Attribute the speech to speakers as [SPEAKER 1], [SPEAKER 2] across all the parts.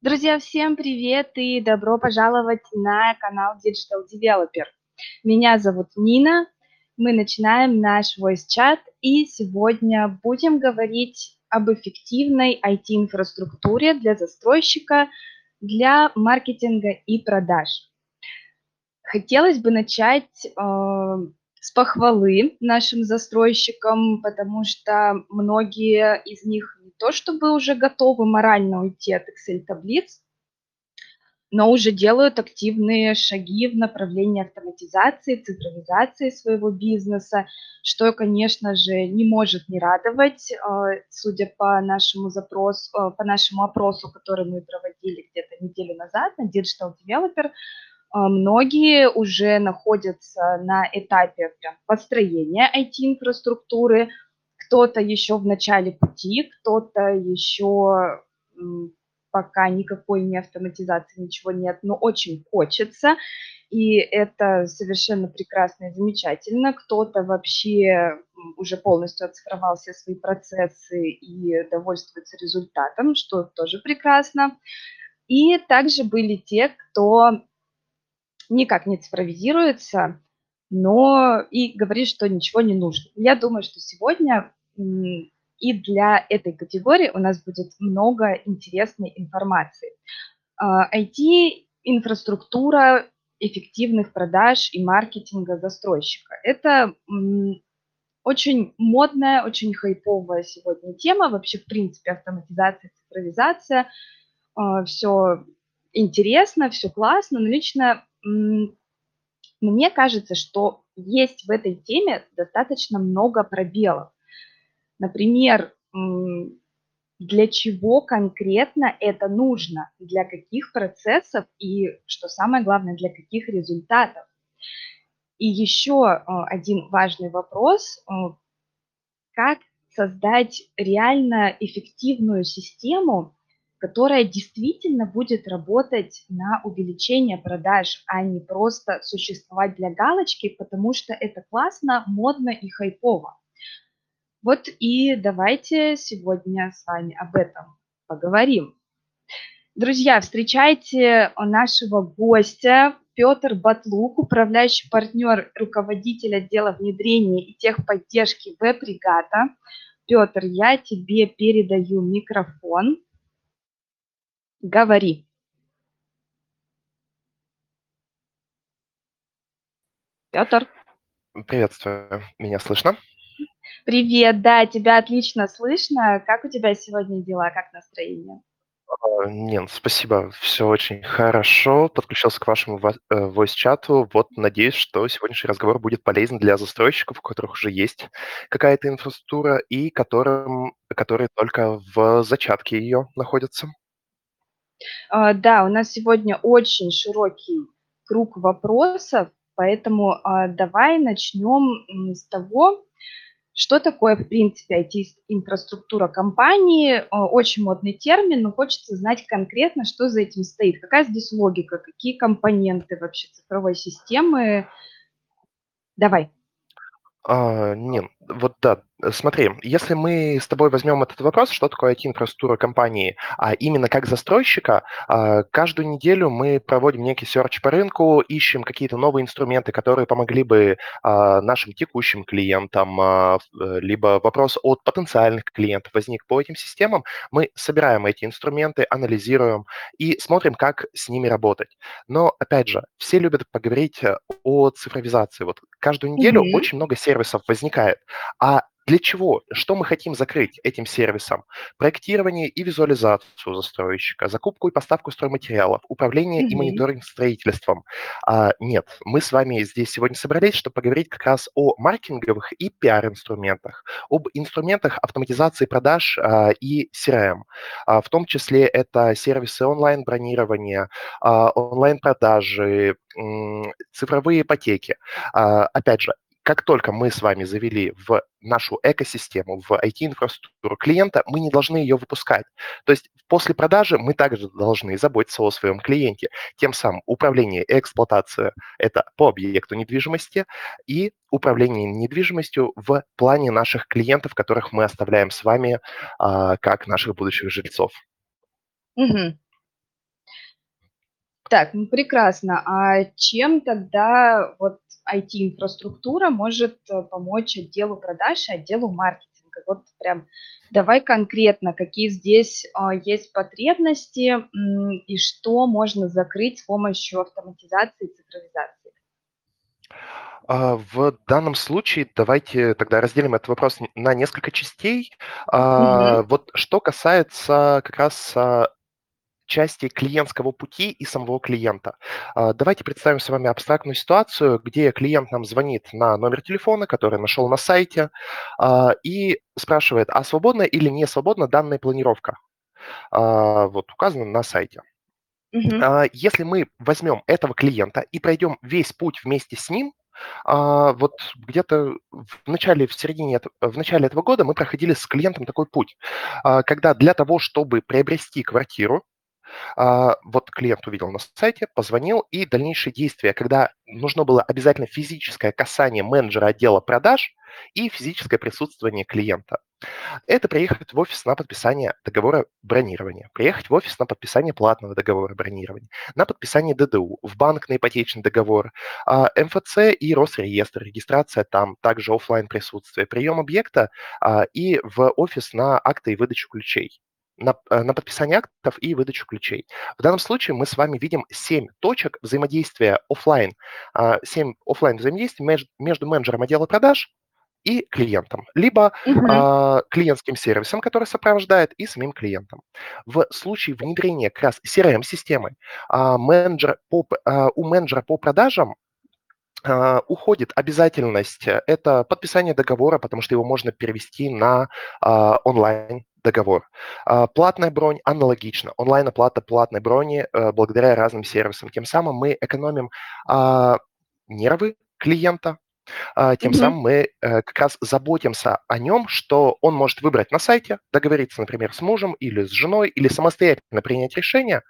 [SPEAKER 1] Друзья, всем привет и добро пожаловать на канал Digital Developer. Меня зовут Нина, мы начинаем наш voice чат и сегодня будем говорить об эффективной IT-инфраструктуре для застройщика, для маркетинга и продаж. Хотелось бы начать э, с похвалы нашим застройщикам, потому что многие из них то чтобы уже готовы морально уйти от Excel-таблиц, но уже делают активные шаги в направлении автоматизации, цифровизации своего бизнеса, что, конечно же, не может не радовать, э, судя по нашему запросу, э, по нашему опросу, который мы проводили где-то неделю назад на Digital Developer, а, многие уже находятся на этапе прям построения IT-инфраструктуры, кто-то еще в начале пути, кто-то еще пока никакой не автоматизации, ничего нет, но очень хочется, и это совершенно прекрасно и замечательно. Кто-то вообще уже полностью оцифровал все свои процессы и довольствуется результатом, что тоже прекрасно. И также были те, кто никак не цифровизируется, но и говорит, что ничего не нужно. Я думаю, что сегодня и для этой категории у нас будет много интересной информации. IT-инфраструктура а, эффективных продаж и маркетинга застройщика. Это очень модная, очень хайповая сегодня тема. Вообще, в принципе, автоматизация, цифровизация. А, все интересно, все классно, но лично мне кажется, что есть в этой теме достаточно много пробелов. Например, для чего конкретно это нужно, для каких процессов и, что самое главное, для каких результатов. И еще а, один важный вопрос, а, как создать реально эффективную систему, которая действительно будет работать на увеличение продаж, а не просто существовать для галочки, потому что это классно, модно и хайпово. Вот и давайте сегодня с вами об этом поговорим. Друзья, встречайте нашего гостя Петр Батлук, управляющий партнер, руководитель отдела внедрения и техподдержки веб-регата. Петр, я тебе передаю микрофон. Говори. Петр.
[SPEAKER 2] Приветствую. Меня слышно?
[SPEAKER 1] Привет, да, тебя отлично слышно. Как у тебя сегодня дела, как настроение?
[SPEAKER 2] А, нет, спасибо, все очень хорошо. Подключился к вашему ва- э, voice-чату. Вот надеюсь, что сегодняшний разговор будет полезен для застройщиков, у которых уже есть какая-то инфраструктура и которым, которые только в зачатке ее находятся.
[SPEAKER 1] А, да, у нас сегодня очень широкий круг вопросов, поэтому а, давай начнем с того, что такое, в принципе, IT-инфраструктура компании. А, очень модный термин, но хочется знать конкретно, что за этим стоит. Какая здесь логика, какие компоненты вообще цифровой системы. Давай.
[SPEAKER 2] А, нет, вот да, смотри, если мы с тобой возьмем этот вопрос, что такое IT-инфраструктура компании, а именно как застройщика, а, каждую неделю мы проводим некий серч по рынку, ищем какие-то новые инструменты, которые помогли бы а, нашим текущим клиентам, а, э, либо вопрос от потенциальных клиентов возник по этим системам, мы собираем эти инструменты, анализируем и смотрим, как с ними работать. Но, опять же, все любят поговорить э, о цифровизации. Вот каждую неделю mm-hmm. очень много сервисов возникает. А для чего? Что мы хотим закрыть этим сервисом? Проектирование и визуализацию застройщика, закупку и поставку стройматериалов, управление mm-hmm. и мониторинг строительством. А, нет, мы с вами здесь сегодня собрались, чтобы поговорить как раз о маркетинговых и пиар-инструментах, об инструментах автоматизации продаж а, и CRM. А, в том числе это сервисы онлайн-бронирования, а, онлайн-продажи, цифровые ипотеки. А, опять же, как только мы с вами завели в нашу экосистему, в IT-инфраструктуру клиента, мы не должны ее выпускать. То есть после продажи мы также должны заботиться о своем клиенте. Тем самым управление и эксплуатация – это по объекту недвижимости, и управление недвижимостью в плане наших клиентов, которых мы оставляем с вами а, как наших будущих жильцов.
[SPEAKER 1] Угу. Так, ну прекрасно. А чем тогда вот IT-инфраструктура может э, помочь отделу продаж и отделу маркетинга? Вот прям давай конкретно, какие здесь а, есть потребности и что можно закрыть с помощью автоматизации и цифровизации.
[SPEAKER 2] А, в данном случае давайте тогда разделим этот вопрос на несколько частей.
[SPEAKER 1] Мгм.
[SPEAKER 2] вот что касается как раз а, части клиентского пути и самого клиента. А, Давайте представим с вами абстрактную ситуацию, где клиент нам звонит на номер телефона, который нашел на сайте, а, и спрашивает, а свободна или не свободна данная планировка, а, вот указана на сайте. А, Если мы возьмем этого клиента и пройдем весь путь вместе с ним, вот где-то в начале, в середине, в начале этого года мы проходили с клиентом такой путь, когда для того, чтобы приобрести квартиру, вот клиент увидел на сайте, позвонил, и дальнейшие действия, когда нужно было обязательно физическое касание менеджера отдела продаж и физическое присутствие клиента. Это приехать в офис на подписание договора бронирования, приехать в офис на подписание платного договора бронирования, на подписание ДДУ, в банк на ипотечный договор, а, МФЦ и Росреестр, регистрация там, также оффлайн присутствие, прием объекта а, и в офис на акты и выдачу ключей на, э, на подписание актов и выдачу ключей. В данном случае мы с вами видим 7 точек взаимодействия офлайн, 7 офлайн взаимодействий между, между менеджером отдела продаж и клиентом, либо
[SPEAKER 1] Мгм.
[SPEAKER 2] а, клиентским сервисом, который сопровождает, и самим клиентом. В случае внедрения как раз CRM-системы а, менеджер по, а, у менеджера по продажам а, уходит обязательность, э, это подписание договора, потому что его можно перевести на а, онлайн договор. А, Платная бронь аналогично. Онлайн-оплата платной брони э, благодаря разным сервисам. Тем самым мы экономим а, нервы клиента, а, тем
[SPEAKER 1] Мгм.
[SPEAKER 2] самым мы э, как раз заботимся о нем, что он может выбрать на сайте, договориться, например, с мужем или с женой, или самостоятельно принять решение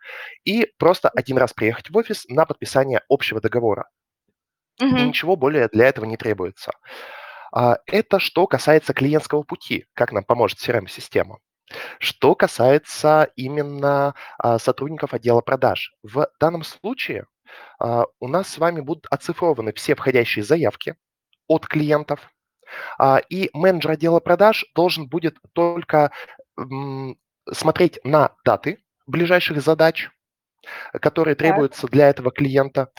[SPEAKER 2] и просто один раз приехать в офис на подписание общего договора. И
[SPEAKER 1] Мгм.
[SPEAKER 2] ничего более для этого не требуется. А, Это что касается клиентского пути, как нам поможет CRM-система. Что касается именно а, сотрудников отдела продаж. В данном случае а, у нас с вами будут оцифрованы все входящие заявки от клиентов, и менеджер отдела продаж должен будет только смотреть на даты ближайших задач, которые требуются для этого клиента,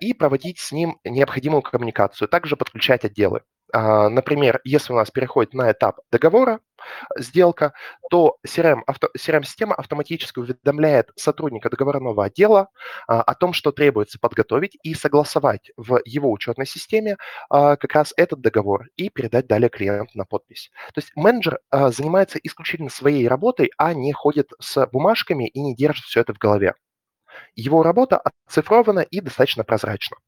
[SPEAKER 2] и проводить с ним необходимую коммуникацию, также подключать отделы. А, Например, если у нас переходит на этап договора, сделка, то CRM, авто, CRM-система автоматически уведомляет сотрудника договорного отдела а, о том, что требуется подготовить и согласовать в его учетной системе а, как раз этот договор и передать далее клиенту на подпись. То есть менеджер а, занимается исключительно своей работой, а не ходит с бумажками и не держит все это в голове. Его работа оцифрована и достаточно прозрачна.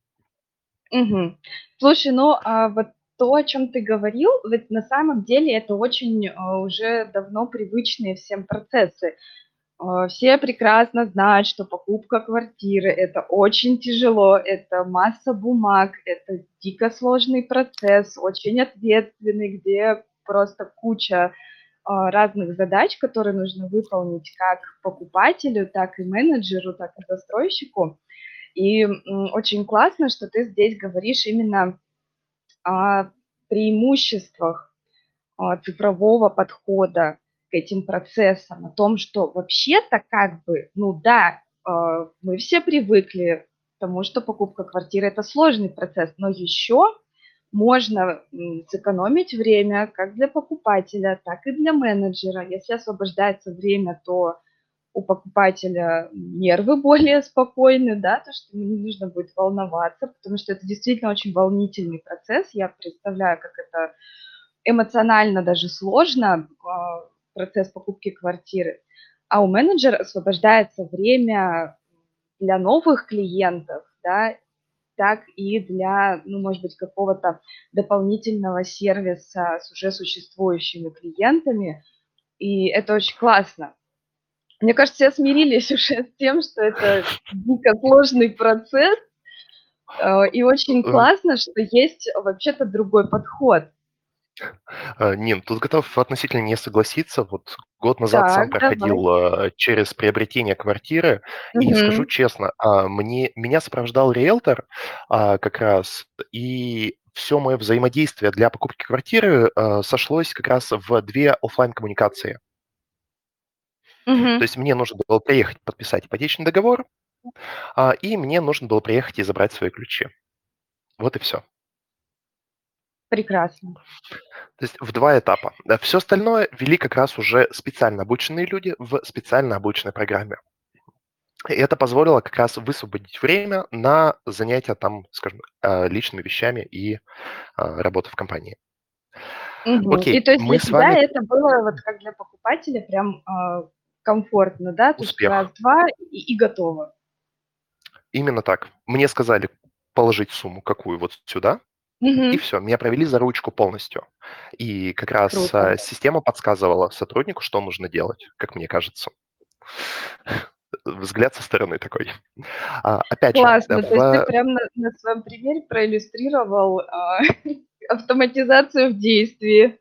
[SPEAKER 1] Мгм. Слушай, ну, а вот то, о чем ты говорил, ведь на самом деле это очень, а, уже давно привычные всем процессы. А, все прекрасно знают, что покупка квартиры- это очень тяжело, это масса бумаг, это дико сложный процесс, очень ответственный, где просто куча, а, разных задач, которые нужно выполнить как покупателю, так и менеджеру, так и застройщику. И, очень классно, что ты здесь говоришь именно о преимуществах, а, цифрового подхода к этим процессам, о том, что вообще-то как бы, ну да, а, мы все привыкли к тому, что покупка квартиры- это сложный процесс, но еще можно, сэкономить время как для покупателя, так и для менеджера. Если освобождается время, то у покупателя нервы более спокойны, да, то, что ему не нужно будет волноваться, потому что это действительно очень волнительный процесс. Я представляю, как это эмоционально даже сложно, а, процесс покупки квартиры. А у менеджера освобождается время для новых клиентов, да, так и для, ну, может быть, какого-то дополнительного сервиса с уже существующими клиентами. И это очень классно. Мне кажется, все смирились уже с тем, что это дико сложный процесс, э, и очень классно, что есть вообще-то другой подход.
[SPEAKER 2] э, Нин, тут готов относительно не согласиться. Вот Год назад сам
[SPEAKER 1] Так, давай.
[SPEAKER 2] проходил э, через приобретение квартиры, и скажу честно, а, мне, меня сопровождал риэлтор а, как раз, и все мое взаимодействие для покупки квартиры сошлось как раз в две оффлайн коммуникации. То
[SPEAKER 1] Мгм.
[SPEAKER 2] есть мне нужно было приехать подписать ипотечный договор, а, и мне нужно было приехать и забрать свои ключи. Вот и все.
[SPEAKER 1] Прекрасно.
[SPEAKER 2] То есть в два этапа. Все остальное вели как раз уже специально обученные люди в специально обученной программе. И это позволило как раз высвободить время на занятия там, скажем, э, личными вещами и а, работу в компании.
[SPEAKER 1] И
[SPEAKER 2] Окей,
[SPEAKER 1] то есть для
[SPEAKER 2] мы с
[SPEAKER 1] тебя
[SPEAKER 2] вами
[SPEAKER 1] это было вот как для покупателя прям, а, комфортно, да? То есть
[SPEAKER 2] успех.
[SPEAKER 1] раз-два и и готово.
[SPEAKER 2] Именно так. Мне сказали положить сумму какую вот сюда, и
[SPEAKER 1] Мгм.
[SPEAKER 2] все, меня провели за ручку полностью. И как раз
[SPEAKER 1] Круто.
[SPEAKER 2] а, система подсказывала сотруднику, что нужно делать, как мне кажется. Взгляд со стороны такой. А, опять же,
[SPEAKER 1] Классно. То есть ты
[SPEAKER 2] в
[SPEAKER 1] прям на на своем примере проиллюстрировал, а, автоматизацию в действии.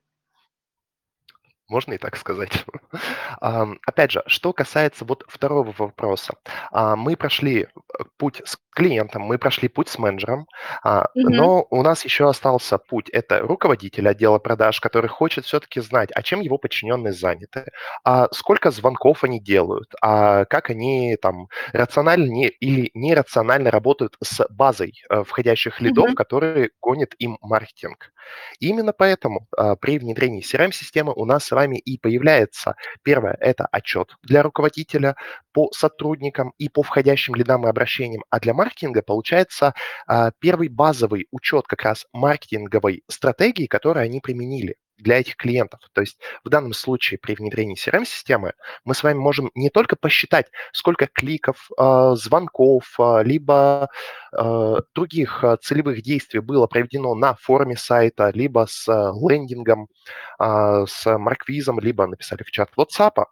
[SPEAKER 2] Можно и так сказать. Опять же, что касается вот второго вопроса. А, мы прошли, э, путь с клиентом, мы прошли путь с менеджером,
[SPEAKER 1] Мгм.
[SPEAKER 2] но у нас еще остался путь. Это руководитель отдела продаж, который хочет все-таки знать, а чем его подчиненные заняты, а сколько звонков они делают, а как они там рационально не, или нерационально работают с базой э, входящих лидов,
[SPEAKER 1] Мгм.
[SPEAKER 2] которые гонит им маркетинг. И именно поэтому а, при внедрении CRM-системы у нас с вами и появляется первое– это отчет для руководителя по сотрудникам и по входящим лидам и обращениям, а для маркетинга получается а, первый базовый учет как раз маркетинговой стратегии, которую они применили для этих клиентов. То есть в данном случае при внедрении CRM-системы мы с вами можем не только посчитать, сколько кликов, а, звонков, а, либо других целевых действий было проведено на форуме сайта, либо с лендингом, с марквизом, либо написали в чат WhatsApp,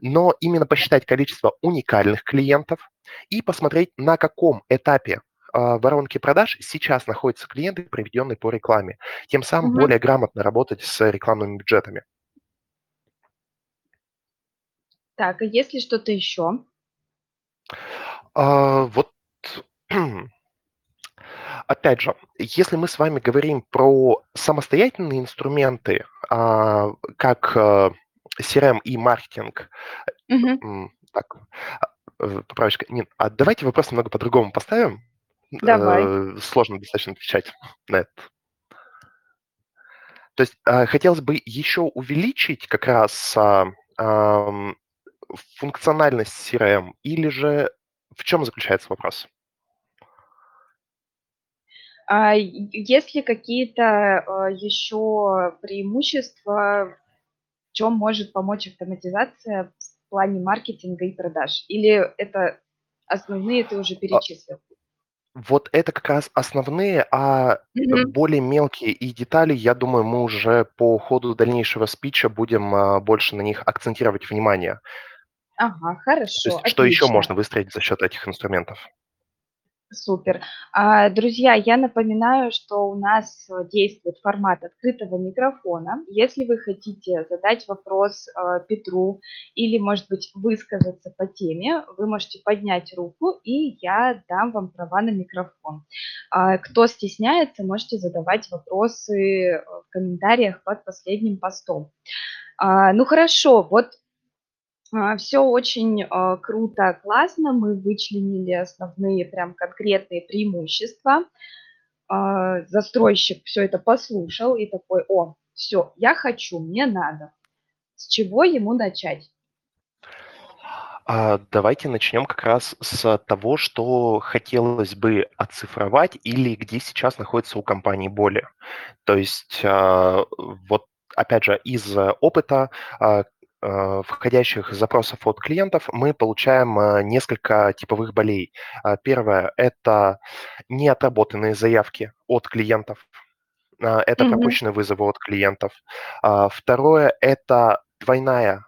[SPEAKER 2] но именно посчитать количество уникальных клиентов и посмотреть, на каком этапе а, воронки продаж сейчас находятся клиенты, приведенные по рекламе. Тем самым
[SPEAKER 1] Мгм.
[SPEAKER 2] более грамотно работать с рекламными бюджетами.
[SPEAKER 1] Так, а есть ли что-то еще?
[SPEAKER 2] А, Вот Опять же, если мы с вами говорим про самостоятельные инструменты, а, как э, CRM и маркетинг, м, так, а, поправочка, нет, а давайте вопрос немного по-другому поставим.
[SPEAKER 1] Давай.
[SPEAKER 2] Э, Сложно достаточно отвечать на это. То есть э, хотелось бы еще увеличить как раз а, функциональность CRM, или же в чем заключается вопрос?
[SPEAKER 1] А есть ли какие-то, а, еще преимущества, в чём может помочь автоматизация в плане маркетинга и продаж? Или это основные ты уже
[SPEAKER 2] А,
[SPEAKER 1] перечислил?
[SPEAKER 2] Вот это как раз основные, а
[SPEAKER 1] Мгм.
[SPEAKER 2] более мелкие и детали, я думаю, мы уже по ходу дальнейшего спича будем а, больше на них акцентировать внимание.
[SPEAKER 1] Ага,
[SPEAKER 2] То
[SPEAKER 1] хорошо,
[SPEAKER 2] есть что еще можно выстроить за счет этих инструментов?
[SPEAKER 1] Супер. А, друзья, я напоминаю, что у нас э, действует формат открытого микрофона. Если вы хотите задать вопрос э, Петру или, может быть, высказаться по теме, вы можете поднять руку, и я дам вам права на микрофон. А, кто стесняется, можете задавать вопросы э, в комментариях под последним постом. А, ну хорошо, вот все очень, а, круто, классно. Мы вычленили основные прям конкретные преимущества. А, застройщик все это послушал и такой: "О, все, я хочу, мне надо". С чего ему начать?
[SPEAKER 2] А, давайте начнем как раз с того, что хотелось бы оцифровать или где сейчас находится у компании боли. То есть, а, вот опять же, из опыта а, а, входящих запросов от клиентов мы получаем а, несколько типовых болей. А, Первое– это неотработанные заявки от клиентов. Это
[SPEAKER 1] Мгм,
[SPEAKER 2] пропущенные вызовы от клиентов. Второе– это двойная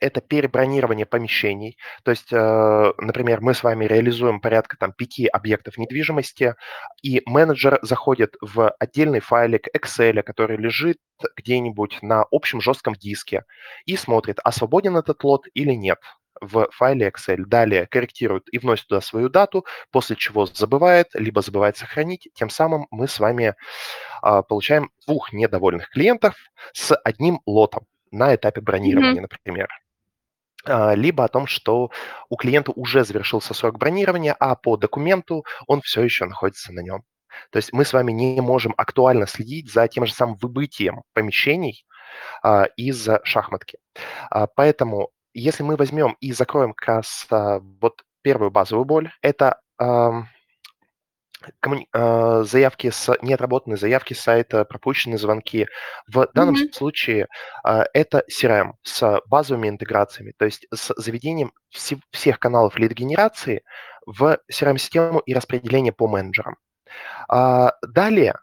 [SPEAKER 2] это перебронирование помещений. То есть, э, например, мы с вами реализуем порядка там пяти объектов недвижимости, и менеджер заходит в отдельный файлик Excel, который лежит где-нибудь на общем жестком диске, и смотрит, а свободен этот лот или нет в файле Excel. Далее корректирует и вносит туда свою дату, после чего забывает, либо забывает сохранить. Тем самым мы с вами а, получаем двух недовольных клиентов с одним лотом на этапе бронирования, mm-hmm. например. А, либо о том, что у клиента уже завершился срок бронирования, а по документу он все еще находится на нем. То есть мы с вами не можем актуально следить за тем же самым выбытием помещений а, из шахматки. А, поэтому если мы возьмем и закроем как раз а, вот первую базовую боль, это коммуни- э, заявки с неотработанные заявки с сайта, пропущенные звонки. В данном mm-hmm. случае э, это CRM с базовыми интеграциями, то есть с заведением вс- всех каналов лид-генерации в CRM-систему и распределение по менеджерам. А, далее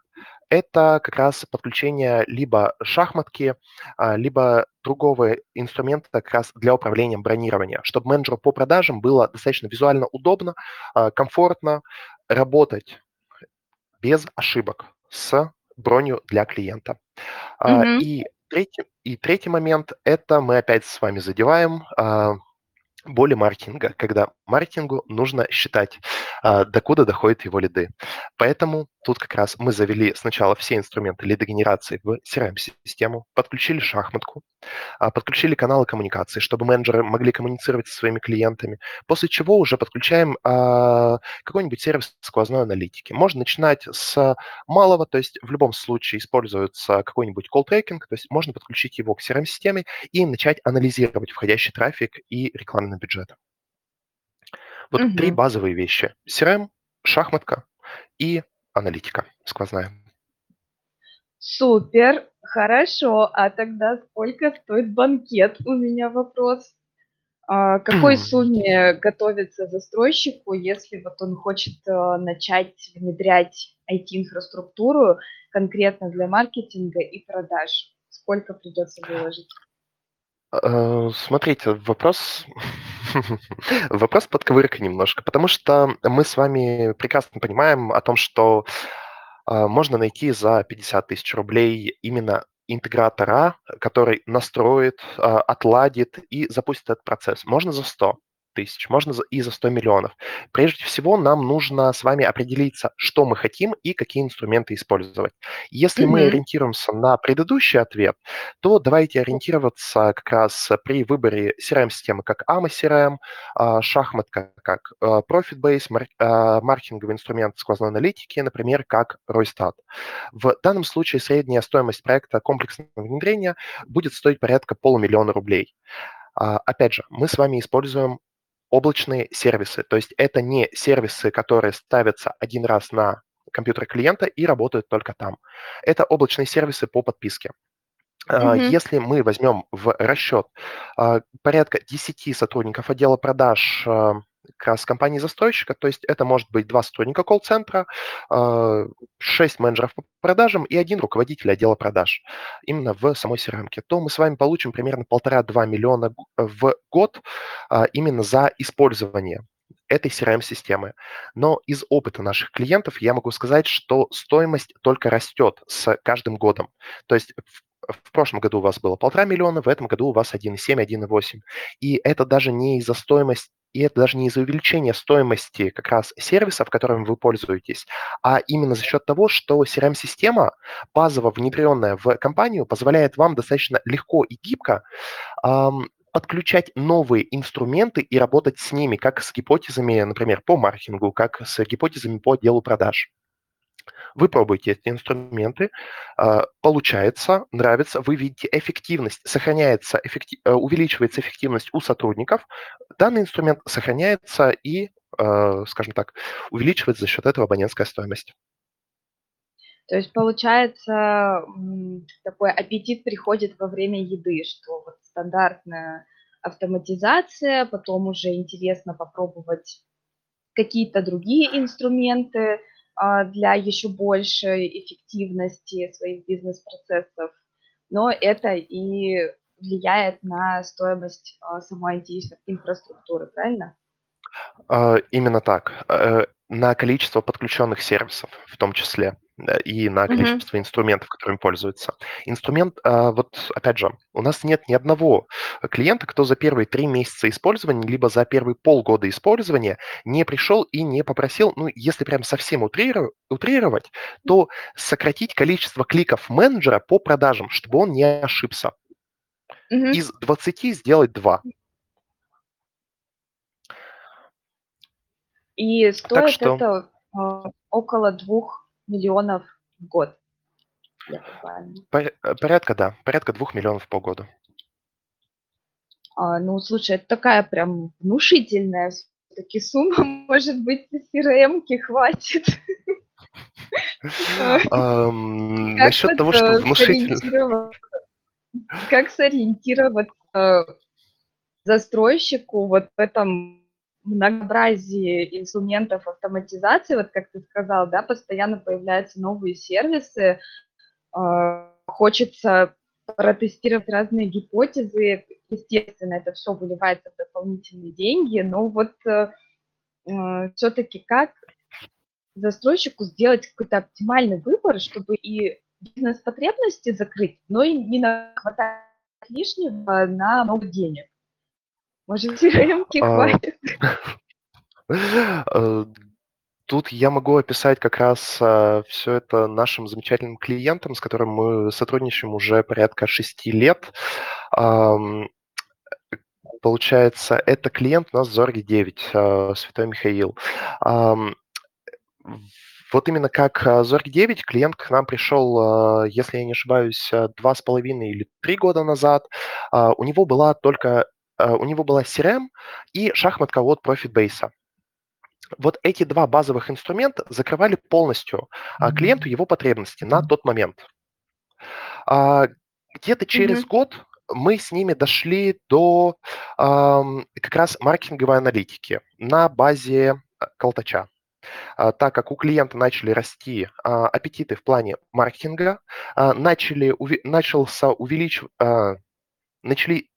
[SPEAKER 2] это как раз подключение либо шахматки, а, либо другого инструмента как раз для управления бронированием, чтобы менеджеру по продажам было достаточно визуально удобно, а, комфортно работать без ошибок с бронью для клиента. Mm-hmm. И третий, и третий момент – это мы опять с вами задеваем боли маркетинга, когда маркетингу нужно считать, докуда доходят его лиды. Поэтому Тут как раз мы завели сначала все инструменты лидогенерации в CRM-систему, подключили шахматку, а, подключили каналы коммуникации, чтобы менеджеры могли коммуницировать со своими клиентами, после чего уже подключаем а, какой-нибудь сервис сквозной аналитики. Можно начинать с малого, то есть в любом случае используется какой-нибудь call tracking, то есть можно подключить его к CRM-системе и начать анализировать входящий трафик и рекламный бюджет. Вот угу. три базовые вещи. CRM, шахматка и аналитика сквозная.
[SPEAKER 1] Супер, хорошо. А тогда сколько стоит банкет? У меня вопрос. А, какой сумме готовится застройщику, если вот он хочет э, начать внедрять IT-инфраструктуру конкретно для маркетинга и продаж? Сколько придется выложить?
[SPEAKER 2] Э, смотрите, вопрос, вопрос подковырка немножко, потому что мы с вами прекрасно понимаем о том, что э, можно найти за 50 тысяч рублей именно интегратора, который настроит, э, отладит и запустит этот процесс. Можно за 100 тысяч, можно и за 100 миллионов. Прежде всего, нам нужно с вами определиться, что мы хотим и какие инструменты использовать. Если mm-hmm. мы ориентируемся на предыдущий ответ, то давайте ориентироваться как раз при выборе CRM-системы как AMA CRM, а, шахматка как а, Profit Base, а, маркетинговый инструмент сквозной аналитики, например, как Roystat. В данном случае средняя стоимость проекта комплексного внедрения будет стоить порядка полумиллиона рублей. Опять же, мы с вами используем облачные сервисы. То есть это не сервисы, которые ставятся один раз на компьютер клиента и работают только там. Это облачные сервисы по подписке. Mm-hmm. Если мы возьмем в расчет а, порядка 10 сотрудников отдела продаж а, как раз компании-застройщика, то есть это может быть два сотрудника колл-центра, а, шесть менеджеров по продажам и один руководитель отдела продаж именно в самой crm то мы с вами получим примерно полтора-два миллиона в год а, именно за использование этой CRM-системы. Но из опыта наших клиентов я могу сказать, что стоимость только растет с каждым годом. То есть в прошлом году у вас было полтора миллиона, в этом году у вас 1,7, 1,8. И это даже не из-за стоимости и это даже не из-за увеличения стоимости как раз сервисов, которыми вы пользуетесь, а именно за счет того, что CRM-система, базово внедренная в компанию, позволяет вам достаточно легко и гибко эм, подключать новые инструменты и работать с ними, как с гипотезами, например, по маркетингу, как с гипотезами по делу продаж. Вы пробуете эти инструменты, а, получается, нравится, вы видите эффективность, сохраняется, эффектив, э, увеличивается эффективность у сотрудников, данный инструмент сохраняется и, а, скажем так, увеличивается за счет этого абонентская стоимость.
[SPEAKER 1] То есть получается такой аппетит приходит во время еды, что вот стандартная автоматизация, потом уже интересно попробовать какие-то другие инструменты, для еще большей эффективности своих бизнес-процессов. Но это и влияет на стоимость а, самой IT-инфраструктуры, правильно?
[SPEAKER 2] А, именно так. Э, на количество подключенных сервисов в том числе и на количество инструментов, которыми пользуются. Инструмент, а, вот опять же, у нас нет ни одного клиента, кто за первые три месяца использования, либо за первые полгода использования не пришел и не попросил, ну, если прям совсем утрировать, то сократить количество кликов менеджера по продажам, чтобы он не ошибся.
[SPEAKER 1] Мгм.
[SPEAKER 2] Из 20 сделать 2.
[SPEAKER 1] И
[SPEAKER 2] Так
[SPEAKER 1] стоит
[SPEAKER 2] что
[SPEAKER 1] это, а, около 2 миллионов в год.
[SPEAKER 2] Э, порядка, да, порядка 2 миллионов в полгода.
[SPEAKER 1] А, ну, слушай, это такая прям внушительная всё-таки сумма. Может быть, CRM-ки хватит?
[SPEAKER 2] Насчет того, что
[SPEAKER 1] э,
[SPEAKER 2] внушительно
[SPEAKER 1] как сориентироваться застройщику вот в этом многообразии инструментов автоматизации? Вот как ты сказал, да, постоянно появляются новые сервисы. А, хочется протестировать разные гипотезы. Естественно, это всё выливается в дополнительные деньги. Но вот, э, э, всё-таки как застройщику сделать какой-то оптимальный выбор, чтобы и бизнес-потребности закрыть, но и не нахватать лишнего на много денег? Может, CRM-ки
[SPEAKER 2] А,
[SPEAKER 1] хватит?
[SPEAKER 2] э, тут я могу описать как раз, а, всё это нашим замечательным клиентам, с которым мы сотрудничаем уже порядка 6 лет. Э, получается, это клиент у нас Зорги 9, а, Святой Михаил. Вот именно как, а, Зорги 9 клиент к нам пришел, а, если я не ошибаюсь, а, 2,5 или 3 года назад. А, у него была только а, у него была CRM и шахматка от Profitbase. Вот эти 2 базовых инструмента закрывали полностью, а, клиенту его потребности на тот момент. А, где-то через
[SPEAKER 1] Мгм.
[SPEAKER 2] год мы с ними дошли до, как раз маркетинговой аналитики на базе, а, Колтача. А, так как у клиента начали расти, а, аппетиты в плане маркетинга, а, начали уви начался увеличив а, начали,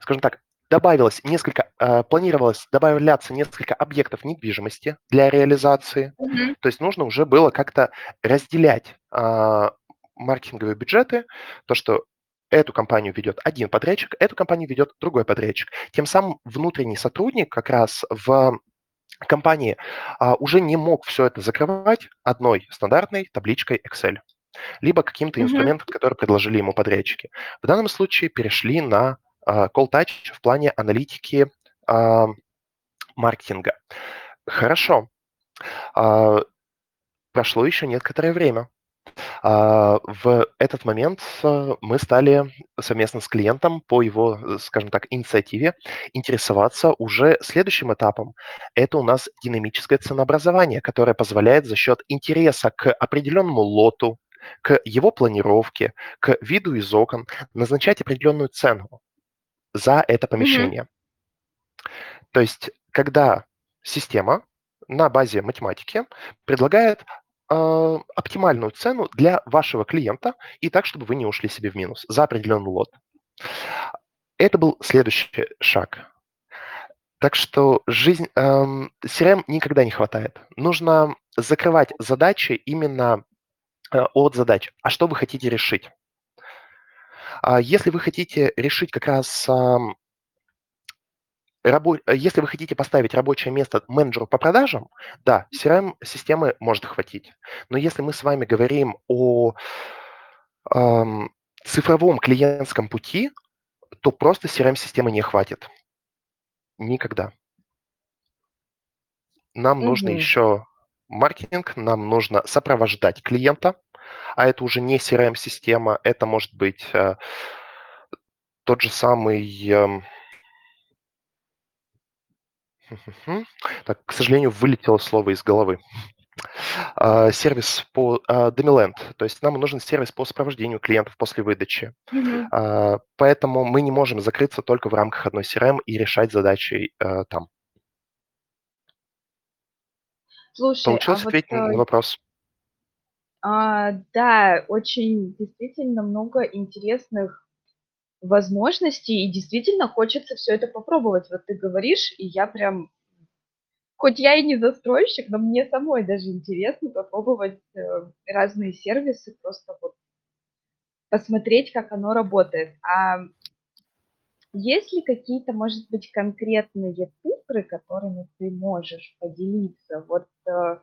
[SPEAKER 2] скажем так, добавилось несколько, а, планировалось добавляться несколько объектов недвижимости для реализации.
[SPEAKER 1] Мгм.
[SPEAKER 2] То есть нужно уже было как-то разделять, а, маркетинговые бюджеты. То, что эту компанию ведет один подрядчик, эту компанию ведет другой подрядчик. Тем самым внутренний сотрудник как раз в компании, а, уже не мог всё это закрывать одной стандартной табличкой Excel, либо каким-то
[SPEAKER 1] Мгм.
[SPEAKER 2] инструментом, который предложили ему подрядчики. В данном случае перешли на, а, Колтач в плане аналитики, ам, маркетинга. Хорошо. А, прошло еще некоторое время. А, в этот момент, а, мы стали совместно с клиентом по его, э, скажем так, инициативе интересоваться уже следующим этапом. Это у нас динамическое ценообразование, которое позволяет за счет интереса к определенному лоту, к его планировке, к виду из окон назначать определенную цену за это помещение. То есть, когда система на базе математики предлагает, а, оптимальную цену для вашего клиента и так, чтобы вы не ушли себе в минус за определенный лот. Это был следующий шаг. Так что жизнь, ам, CRM никогда не хватает. Нужно закрывать задачи именно, а, от задач. А что вы хотите решить? А если вы хотите решить как раз, э, если вы хотите поставить рабочее место менеджеру по продажам, да, CRM-системы может хватить. Но если мы с вами говорим о, ам, цифровом клиентском пути, то просто CRM-системы не хватит. Никогда. Нам нужно
[SPEAKER 1] Мгм.
[SPEAKER 2] еще маркетинг, нам нужно сопровождать клиента, а это уже не CRM-система, это может быть, а тот же самый, ам Хм-хм-хм. Так, к сожалению, вылетело слово из головы. А, сервис по, а, Domiland. То есть нам нужен сервис по сопровождению клиентов после выдачи. А, поэтому мы не можем закрыться только в рамках одной CRM и решать задачи, а, там.
[SPEAKER 1] Слушай, а
[SPEAKER 2] Получилось
[SPEAKER 1] вот,
[SPEAKER 2] ответить на
[SPEAKER 1] э
[SPEAKER 2] вопрос?
[SPEAKER 1] А, да, очень действительно много интересных возможностей, и действительно хочется все это попробовать. Вот ты говоришь, и я прям хоть я и не застройщик, но мне самой даже интересно попробовать э, разные сервисы, просто вот посмотреть, как оно работает. А есть ли какие-то, может быть, конкретные цифры, которыми ты можешь поделиться? Вот э,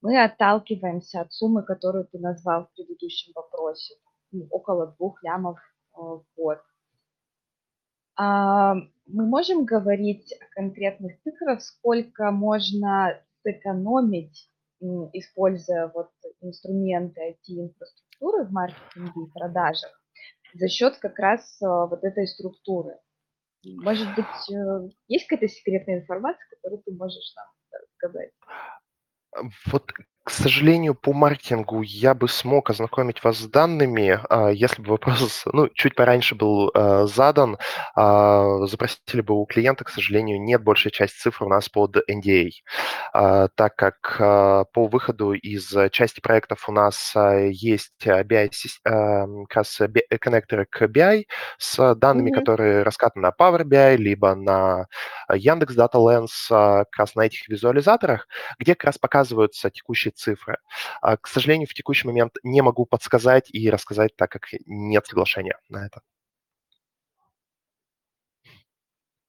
[SPEAKER 1] мы отталкиваемся от суммы, которую ты назвал в предыдущем вопросе, ну, около двух лямов э, в год. А, мы можем говорить о конкретных цифрах, сколько можно сэкономить, используя вот инструменты IT-инфраструктуры в маркетинге и продажах за счет как раз а, вот этой структуры. Может быть, э, есть какая-то секретная информация, которую ты можешь нам рассказать?
[SPEAKER 2] Вот к сожалению, по маркетингу я бы смог ознакомить вас с данными, а, если бы вопрос, ну, чуть пораньше был а, задан. А, запросили бы у клиента, к сожалению, нет большей части цифр у нас под NDA, так как по выходу из части проектов у нас есть BI, как раз коннекторы к BI с данными,
[SPEAKER 1] Мгм.
[SPEAKER 2] которые раскатаны на Power BI, либо на Яндекс Data Lens, как раз на этих визуализаторах, где как раз показываются текущие цифры. А, к сожалению, в текущий момент не могу подсказать и рассказать, так как нет соглашения на это.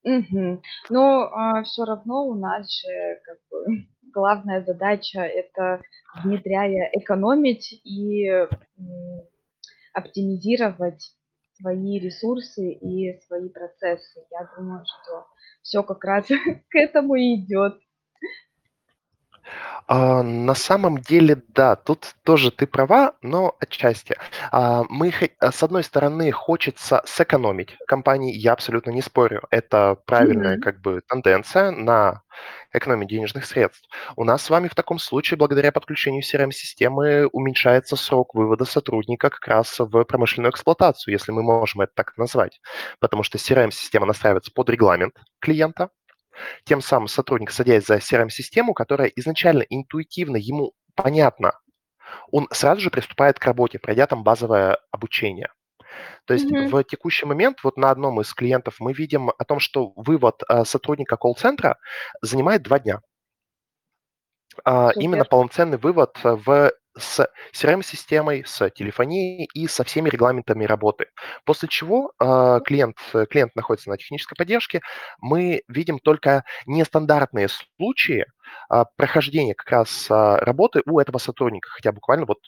[SPEAKER 1] Мгм. Но, а, всё равно у нас же как бы главная задача- это, внедряя, экономить и, оптимизировать свои ресурсы и свои процессы. Я думаю, что всё как раз к этому и идет.
[SPEAKER 2] А, на самом деле, да, тут тоже ты права, но отчасти. А, мы а, с одной стороны, хочется сэкономить компании, я абсолютно не спорю. Это правильная
[SPEAKER 1] Мгм.
[SPEAKER 2] как бы тенденция на экономию денежных средств. У нас с вами в таком случае, благодаря подключению CRM-системы, уменьшается срок вывода сотрудника как раз в промышленную эксплуатацию, если мы можем это так назвать. Потому что CRM-система настраивается под регламент клиента, тем самым сотрудник, садясь за CRM-систему, которая изначально интуитивно ему понятна, он сразу же приступает к работе, пройдя там базовое обучение. То есть
[SPEAKER 1] Мгм.
[SPEAKER 2] в текущий момент вот на одном из клиентов мы видим о том, что вывод, а, сотрудника колл-центра занимает 2 дня. А, именно
[SPEAKER 1] Супер.
[SPEAKER 2] полноценный вывод в с CRM-системой, с телефонией и со всеми регламентами работы. После чего, а, клиент клиент находится на технической поддержке. Мы видим только нестандартные случаи, а, прохождения как раз, а, работы у этого сотрудника, хотя буквально вот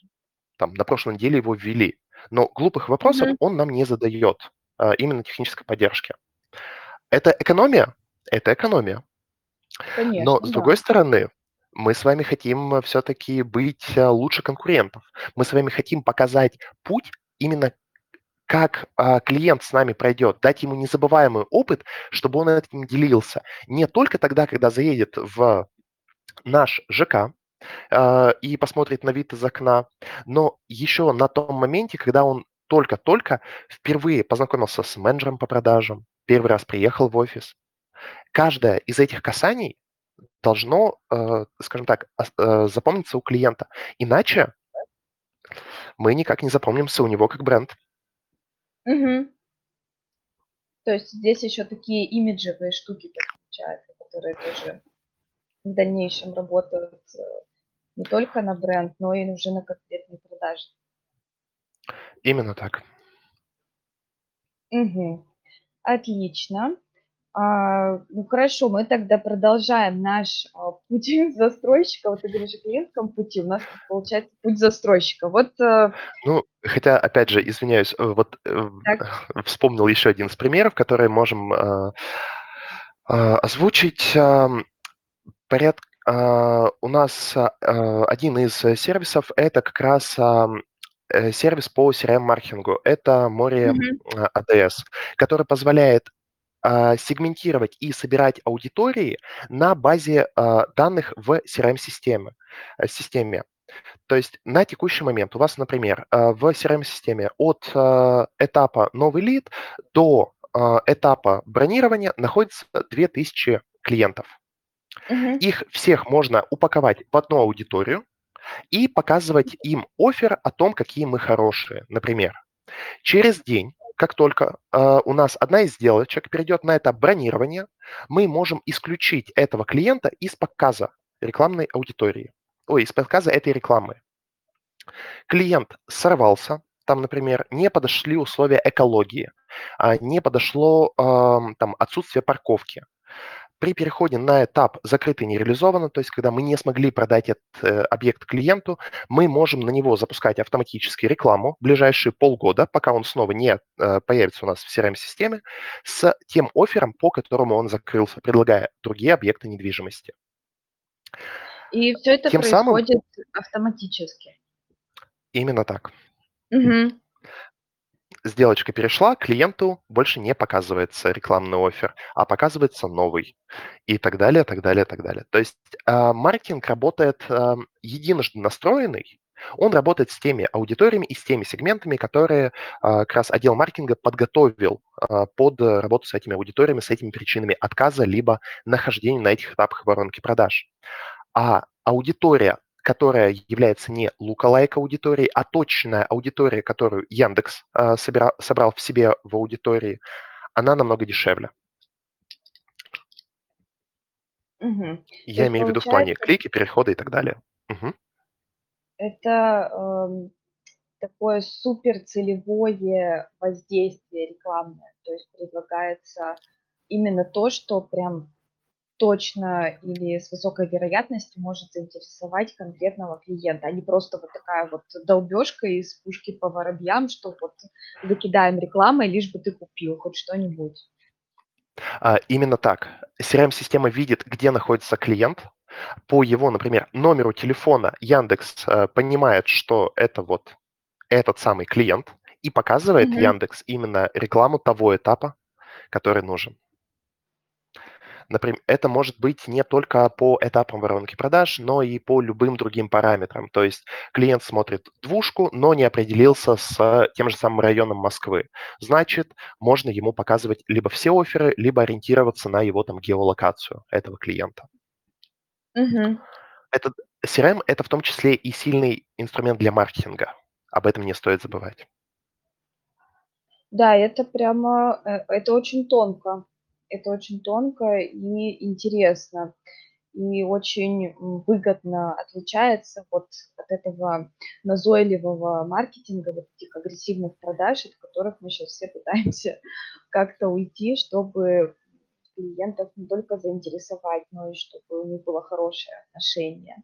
[SPEAKER 2] там на прошлой неделе его ввели. Но глупых вопросов
[SPEAKER 1] Мгм.
[SPEAKER 2] он нам не задает, именно технической поддержки. Это экономия? Это экономия. Но,
[SPEAKER 1] Конечно,
[SPEAKER 2] с
[SPEAKER 1] да.
[SPEAKER 2] другой стороны, мы с вами хотим все-таки быть, а, лучше конкурентов. Мы с вами хотим показать путь именно, как, а, клиент с нами пройдет, дать ему незабываемый опыт, чтобы он этим делился. Не только тогда, когда заедет в наш ЖК, а, и посмотрит на вид из окна, но еще на том моменте, когда он только-только впервые познакомился с менеджером по продажам, первый раз приехал в офис. Каждое из этих касаний должно, э, скажем так, э, запомниться у клиента. Иначе мы никак не запомнимся у него как бренд.
[SPEAKER 1] Мгм. То есть здесь еще такие имиджевые штуки подключаются, которые тоже в дальнейшем работают, э, не только на бренд, но и уже на конкретные продажи.
[SPEAKER 2] Именно так.
[SPEAKER 1] Мгм. Отлично. А, ну хорошо, мы тогда продолжаем наш, а, путь застройщика. Вот ты говоришь о клиентском пути, у нас получается путь застройщика. Вот, э
[SPEAKER 2] Ну, хотя, опять же, извиняюсь, э, вот, э,
[SPEAKER 1] Так.
[SPEAKER 2] вспомнил еще один из примеров, которые можем, а, озвучить. Ам, поряд а, у нас, один из сервисов- это как раз, сервис по CRM-маркетингу. Это Море, а, ATS, который позволяет, сегментировать и собирать аудитории на базе, а, данных в CRM-системе э, системе. То есть на текущий момент у вас, например, а, в CRM-системе от, а, этапа "новый лид" до, а, этапа бронирования находится 2000 клиентов.
[SPEAKER 1] Мгм.
[SPEAKER 2] Их всех можно упаковать в одну аудиторию и показывать им оффер о том, какие мы хорошие. Например, через день как только э, у нас одна из сделочек перейдет на этап бронирования, мы можем исключить этого клиента из показа рекламной аудитории, ой, из показа этой рекламы. Клиент сорвался, там, например, не подошли условия экологии, а не подошло там отсутствие парковки, при переходе на этап закрытый не реализовано, то есть когда мы не смогли продать этот э, объект клиенту, мы можем на него запускать автоматически рекламу в ближайшие полгода, пока он снова не э, появится у нас в CRM-системе, с тем оффером, по которому он закрылся, предлагая другие объекты недвижимости.
[SPEAKER 1] И все это Тем происходит самым, автоматически.
[SPEAKER 2] Именно так. Угу сделочка перешла, клиенту больше не показывается рекламный офер, а показывается новый и так далее, так далее, так далее. То есть э, маркетинг работает э, единожды настроенный, он работает с теми аудиториями и с теми сегментами, которые э, как раз отдел маркетинга подготовил э, под работу с этими аудиториями, с этими причинами отказа, либо нахождения на этих этапах воронки продаж. А аудитория которая является не лука-лайк аудиторией, а точная аудитория, которую Яндекс э, собирал, собрал в себе в аудитории, она намного дешевле. Угу. Я имею в виду в плане клики, перехода и так далее. Угу.
[SPEAKER 1] Это э, такое супер целевое воздействие рекламное. То есть предлагается именно то, что прям точно или с высокой вероятностью может заинтересовать конкретного клиента, а не просто вот такая вот долбежка из пушки по воробьям, что вот закидаем рекламой, лишь бы ты купил хоть что-нибудь.
[SPEAKER 2] А, именно так. CRM-система видит, где находится клиент, по его, например, номеру телефона Яндекс э, понимает, что это вот этот самый клиент, и показывает mm-hmm. Яндекс именно рекламу того этапа, который нужен. Например, это может быть не только по этапам воронки продаж, но и по любым другим параметрам. То есть клиент смотрит двушку, но не определился с тем же самым районом Москвы. Значит, можно ему показывать либо все оферы, либо ориентироваться на его там геолокацию этого клиента. Угу. Это, CRM – это в том числе и сильный инструмент для маркетинга. Об этом не стоит забывать.
[SPEAKER 1] Да, это прямо, э, это очень тонко это очень тонко и интересно. И очень выгодно отличается вот от этого назойливого маркетинга, вот этих агрессивных продаж, от которых мы сейчас все пытаемся как-то уйти, чтобы клиентов не только заинтересовать, но и чтобы у них было хорошее отношение.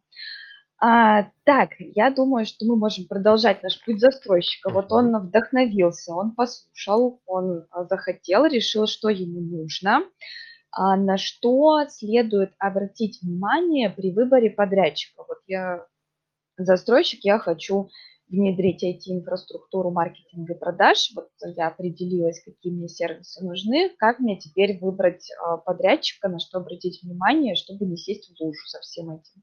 [SPEAKER 1] А, так, я думаю, что мы можем продолжать наш путь застройщика. Вот он вдохновился, он послушал, он а, захотел, решил, что ему нужно, а на что следует обратить внимание при выборе подрядчика. Вот я застройщик, я хочу внедрить IT-инфраструктуру маркетинга и продаж. Вот я определилась, какие мне сервисы нужны, как мне теперь выбрать а, подрядчика, на что обратить внимание, чтобы не сесть в лужу со всем этим.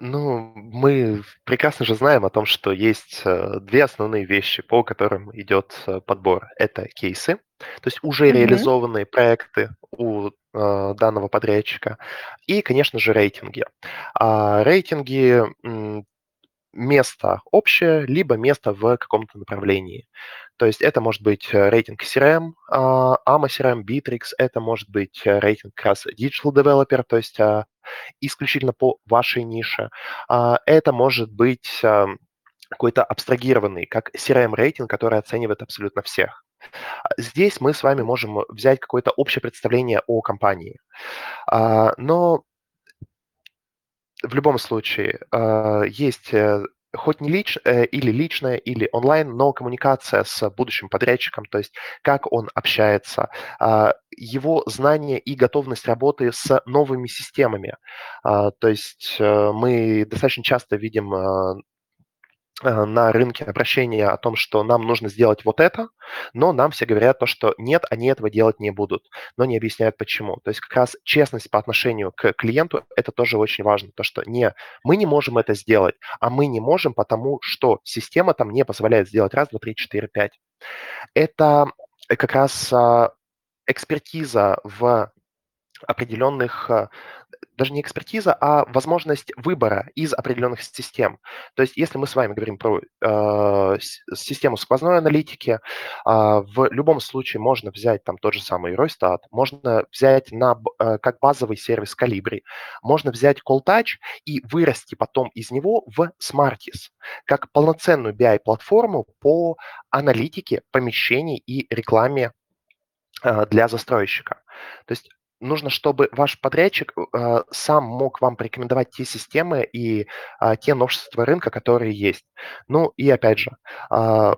[SPEAKER 2] Ну, мы прекрасно же знаем о том, что есть э, две основные вещи, по которым идет э, подбор. Это кейсы, то есть уже Мгм. реализованные проекты у э, данного подрядчика, и, конечно же, рейтинги. А рейтинги место общее, либо место в каком-то направлении. То есть это может быть рейтинг CRM, а, AMA CRM, Bittrex, это может быть рейтинг как раз Digital Developer, то есть а, исключительно по вашей нише. А, это может быть какой-то абстрагированный, как CRM-рейтинг, который оценивает абсолютно всех. Здесь мы с вами можем взять какое-то общее представление о компании. Но в любом случае есть э, хоть не лич, э, или личная, или онлайн, но коммуникация с будущим подрядчиком, то есть как он общается, э, его знание и готовность работы с новыми системами. Э, то есть э, мы достаточно часто видим э, Э, на рынке обращения о том, что нам нужно сделать вот это, но нам все говорят то, что нет, они этого делать не будут, но не объясняют почему. То есть как раз честность по отношению к клиенту – это тоже очень важно. То, что не, мы не можем это сделать, а мы не можем, потому что система там не позволяет сделать раз, два, три, четыре, пять. Это как раз а, экспертиза в определенных а, даже не экспертиза, а возможность выбора из определенных систем. То есть если мы с вами говорим про э, систему сквозной аналитики, э, в любом случае можно взять там тот же самый Roystat, можно взять на, э, как базовый сервис Calibri, можно взять CallTouch и вырасти потом из него в Smarties, как полноценную BI-платформу по аналитике помещений и рекламе э, для застройщика. То есть нужно, чтобы ваш подрядчик э, сам мог вам порекомендовать те системы и э, те новшества рынка, которые есть. Ну и опять же, э,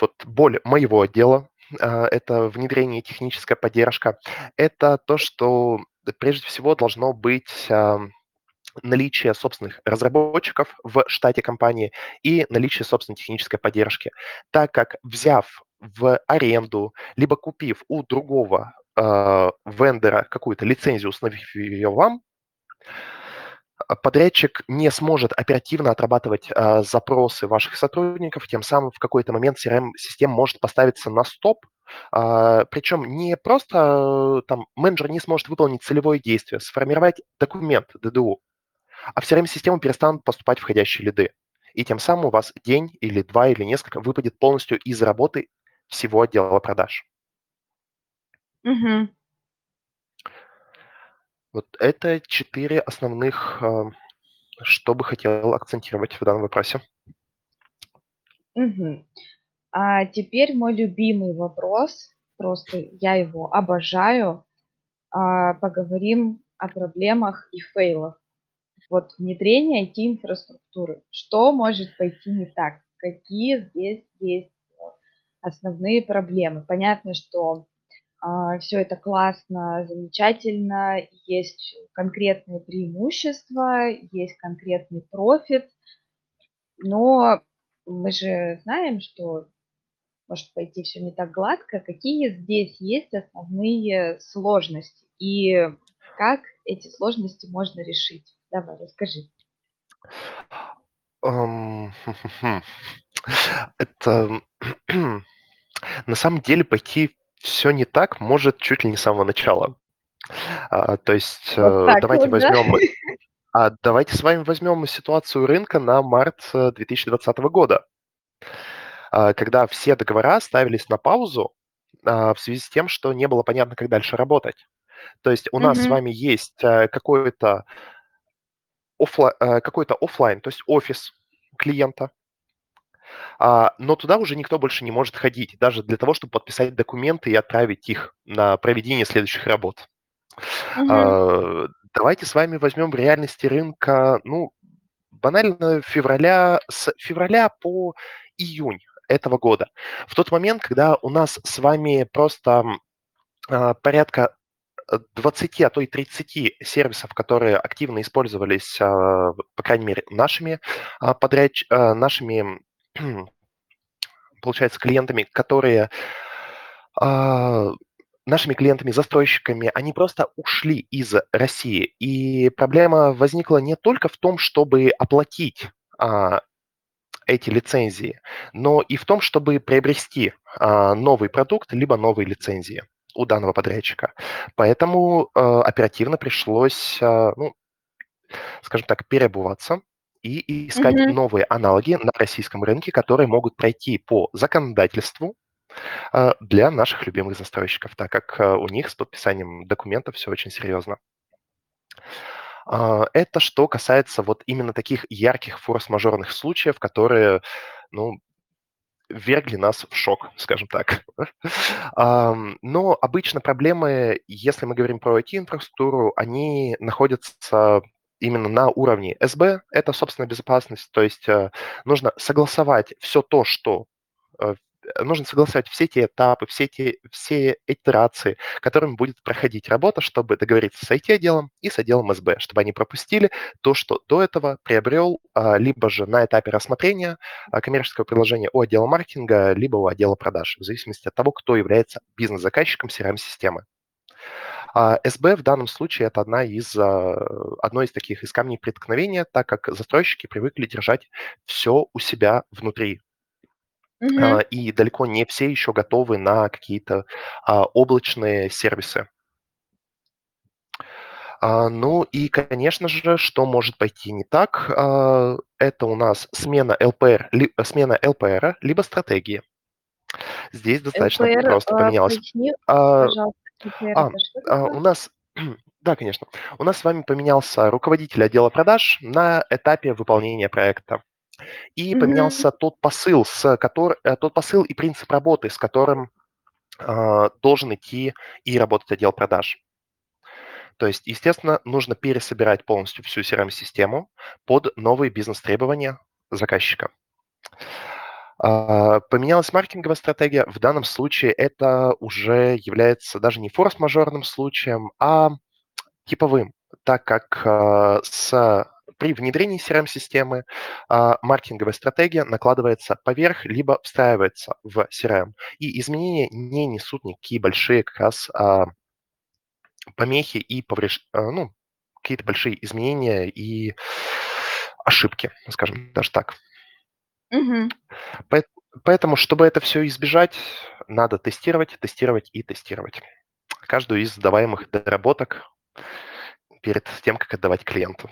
[SPEAKER 2] вот боль моего отдела э, это внедрение техническая поддержка. Это то, что прежде всего должно быть э, наличие собственных разработчиков в штате компании и наличие собственной технической поддержки, так как взяв в аренду, либо купив у другого э, вендора какую-то лицензию, установив ее вам, а, подрядчик не сможет оперативно отрабатывать э, запросы ваших сотрудников, тем самым в какой-то момент CRM-система может поставиться на стоп, э, причем не просто э, там менеджер не сможет выполнить целевое действие, сформировать документ ДДУ, а в CRM-систему перестанут поступать входящие лиды. И тем самым у вас день или два или несколько выпадет полностью из работы всего отдела продаж.
[SPEAKER 1] Угу.
[SPEAKER 2] Вот это четыре основных, а, что бы хотел акцентировать в данном вопросе.
[SPEAKER 1] Угу. А теперь мой любимый вопрос, просто я его обожаю. А, поговорим о проблемах и фейлах. Вот внедрение IT-инфраструктуры. Что может пойти не так? Какие здесь есть основные проблемы? Понятно, что все это классно, замечательно, есть конкретные преимущества, есть конкретный профит, но мы же знаем, что может пойти все не так гладко. Какие здесь есть основные сложности и как эти сложности можно решить? Давай, расскажи.
[SPEAKER 2] Это на самом деле пойти все не так может чуть ли не с самого начала. А, то есть вот э, давайте вот, возьмем... Да? А давайте с вами возьмем ситуацию рынка на март 2020 э, года, а, когда все договора ставились на паузу а, в связи с тем, что не было понятно, как дальше работать. То есть у mm-hmm. нас с вами есть э, какой-то офла... какой-то офлайн, то есть офис клиента, но туда уже никто больше не может ходить, даже для того, чтобы подписать документы и отправить их на проведение следующих работ. Угу. А, давайте с вами возьмем в реальности рынка, ну, банально февраля, с февраля по июнь этого года. В тот момент, когда у нас с вами просто а, порядка 20, а то и 30 сервисов, которые активно использовались, а, по крайней мере, нашими а, подряд, а, нашими получается, клиентами, которые э, нашими клиентами-застройщиками, они просто ушли из России. И проблема возникла не только в том, чтобы оплатить э, эти лицензии, но и в том, чтобы приобрести э, новый продукт, либо новые лицензии у данного подрядчика. Поэтому э, оперативно пришлось, э, ну, скажем так, переобуваться и искать
[SPEAKER 1] Мгм.
[SPEAKER 2] новые аналоги на российском рынке, которые могут пройти по законодательству а, для наших любимых застройщиков, так как а, у них с подписанием документов все очень серьезно. А, Это что касается вот именно таких ярких форс-мажорных случаев, которые, ну, ввергли нас в шок, скажем так. Но обычно проблемы, если мы говорим про IT-инфраструктуру, они находятся именно на уровне СБ, это собственная безопасность, то есть э, нужно согласовать все то, что э, нужно согласовать все эти этапы, все эти все итерации, которыми будет проходить работа, чтобы договориться с IT-отделом и с отделом СБ, чтобы они пропустили то, что до этого приобрел а, либо же на этапе рассмотрения коммерческого предложения у отдела маркетинга, либо у отдела продаж, в зависимости от того, кто является бизнес-заказчиком CRM-системы. А СБ в данном случае это одна из, а, одно из таких из камней преткновения, так как застройщики привыкли держать все у себя внутри.
[SPEAKER 1] Мгм.
[SPEAKER 2] И далеко не все еще готовы на какие-то облачные сервисы. Ну и, конечно же, что может пойти не так, это у нас смена ЛПР, смена ЛПР, либо стратегии. Здесь достаточно
[SPEAKER 1] ЛПР,
[SPEAKER 2] просто поменялось. А,
[SPEAKER 1] пожалуйста,
[SPEAKER 2] А,
[SPEAKER 1] это что
[SPEAKER 2] а,
[SPEAKER 1] такое?
[SPEAKER 2] у нас, да, конечно, у нас с вами поменялся руководитель отдела продаж на этапе выполнения проекта. И
[SPEAKER 1] Мгм.
[SPEAKER 2] поменялся тот посыл, с котор, э, тот посыл и принцип работы, с которым а, должен идти и работать отдел продаж. То есть, естественно, нужно пересобирать полностью всю CRM-систему под новые бизнес-требования заказчика. А, Поменялась маркетинговая стратегия. В данном случае это уже является даже не форс-мажорным случаем, а типовым, так как а, с, при внедрении CRM-системы а, маркетинговая стратегия накладывается поверх, либо встраивается в CRM. И изменения не несут никакие большие как раз помехи и поврежд... ну, какие-то большие изменения и ошибки, скажем даже так.
[SPEAKER 1] Мгм.
[SPEAKER 2] Поэт- Поэтому, чтобы это все избежать, надо тестировать, тестировать и тестировать. Каждую из сдаваемых доработок перед тем, как отдавать клиенту.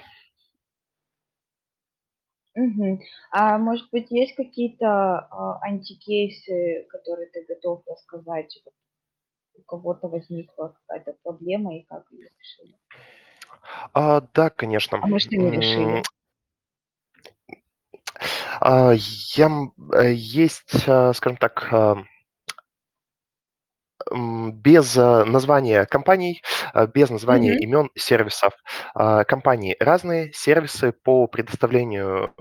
[SPEAKER 1] Мгм. А может быть, есть какие-то а, антикейсы, которые ты готов рассказать? Вот У кого-то возникла какая-то проблема и как ее решили?
[SPEAKER 2] А, да, конечно.
[SPEAKER 1] А может, и не
[SPEAKER 2] М,
[SPEAKER 1] решили?
[SPEAKER 2] А, я, э, есть, а, скажем так, а, без названия компаний, без названия
[SPEAKER 1] Мгм.
[SPEAKER 2] имен сервисов. Компании разные, сервисы по предоставлению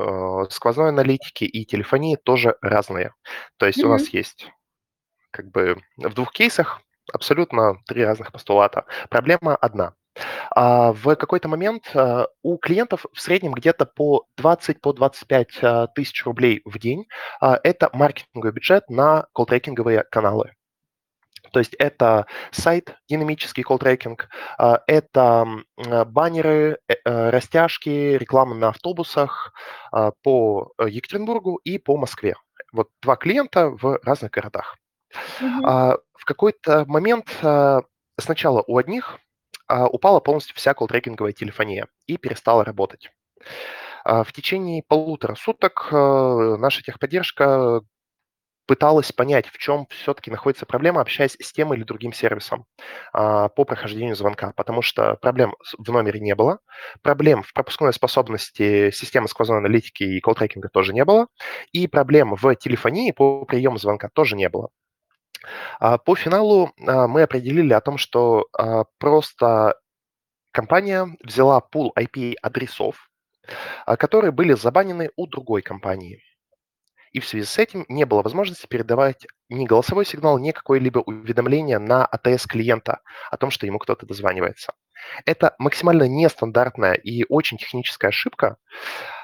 [SPEAKER 2] сквозной аналитики и телефонии тоже разные. То есть у нас есть как бы в двух кейсах абсолютно три разных постулата. Проблема одна. А, в какой-то момент а, у клиентов в среднем где-то по 20 по 25 а, тысяч рублей в день. А, Это маркетинговый бюджет на колл-трекинговые каналы. То есть это сайт, динамический колл-трекинг, а, это баннеры, э, э, растяжки, реклама на автобусах по э, Екатеринбургу и по Москве. Вот два клиента в разных городах. А, в какой-то момент сначала у одних упала полностью вся колл-трекинговая телефония и перестала работать. А, В течение полутора суток э, наша техподдержка пыталась понять, в чем все-таки находится проблема, общаясь с тем или другим сервисом а, по прохождению звонка, потому что проблем в номере не было, проблем в пропускной способности системы сквозной аналитики и колл-трекинга тоже не было, и проблем в телефонии по приему звонка тоже не было. А, По финалу а, мы определили о том, что а, просто компания взяла пул IP-адресов, которые были забанены у другой компании. И в связи с этим не было возможности передавать ни голосовой сигнал, ни какое-либо уведомление на АТС клиента о том, что ему кто-то дозванивается. Это максимально нестандартная и очень техническая ошибка,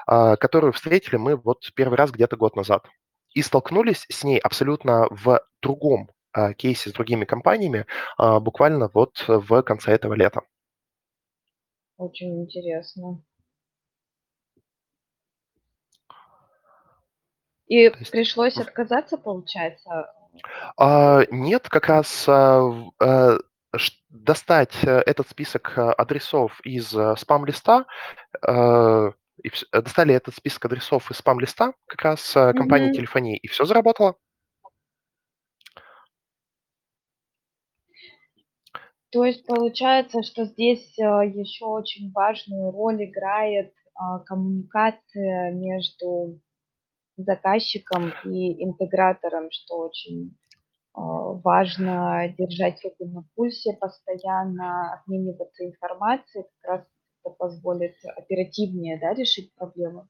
[SPEAKER 2] которую встретили мы вот первый раз где-то год назад. И столкнулись с ней абсолютно в другом а, кейсе с другими компаниями а, буквально вот в конце этого лета.
[SPEAKER 1] Очень интересно. И
[SPEAKER 2] То есть
[SPEAKER 1] пришлось отказаться, получается?
[SPEAKER 2] а, нет, как раз а, а, достать э, этот список адресов из спам-листа, и э, достали этот список адресов из спам-листа как раз а, компании
[SPEAKER 1] Мгм.
[SPEAKER 2] телефонии, и все заработало.
[SPEAKER 1] То есть получается, что здесь, а, еще очень важную роль играет, а, коммуникация между заказчиком и интегратором, что очень, важно держать руку на пульсе, постоянно обмениваться информацией. Как раз это позволит оперативнее, да, решить проблему.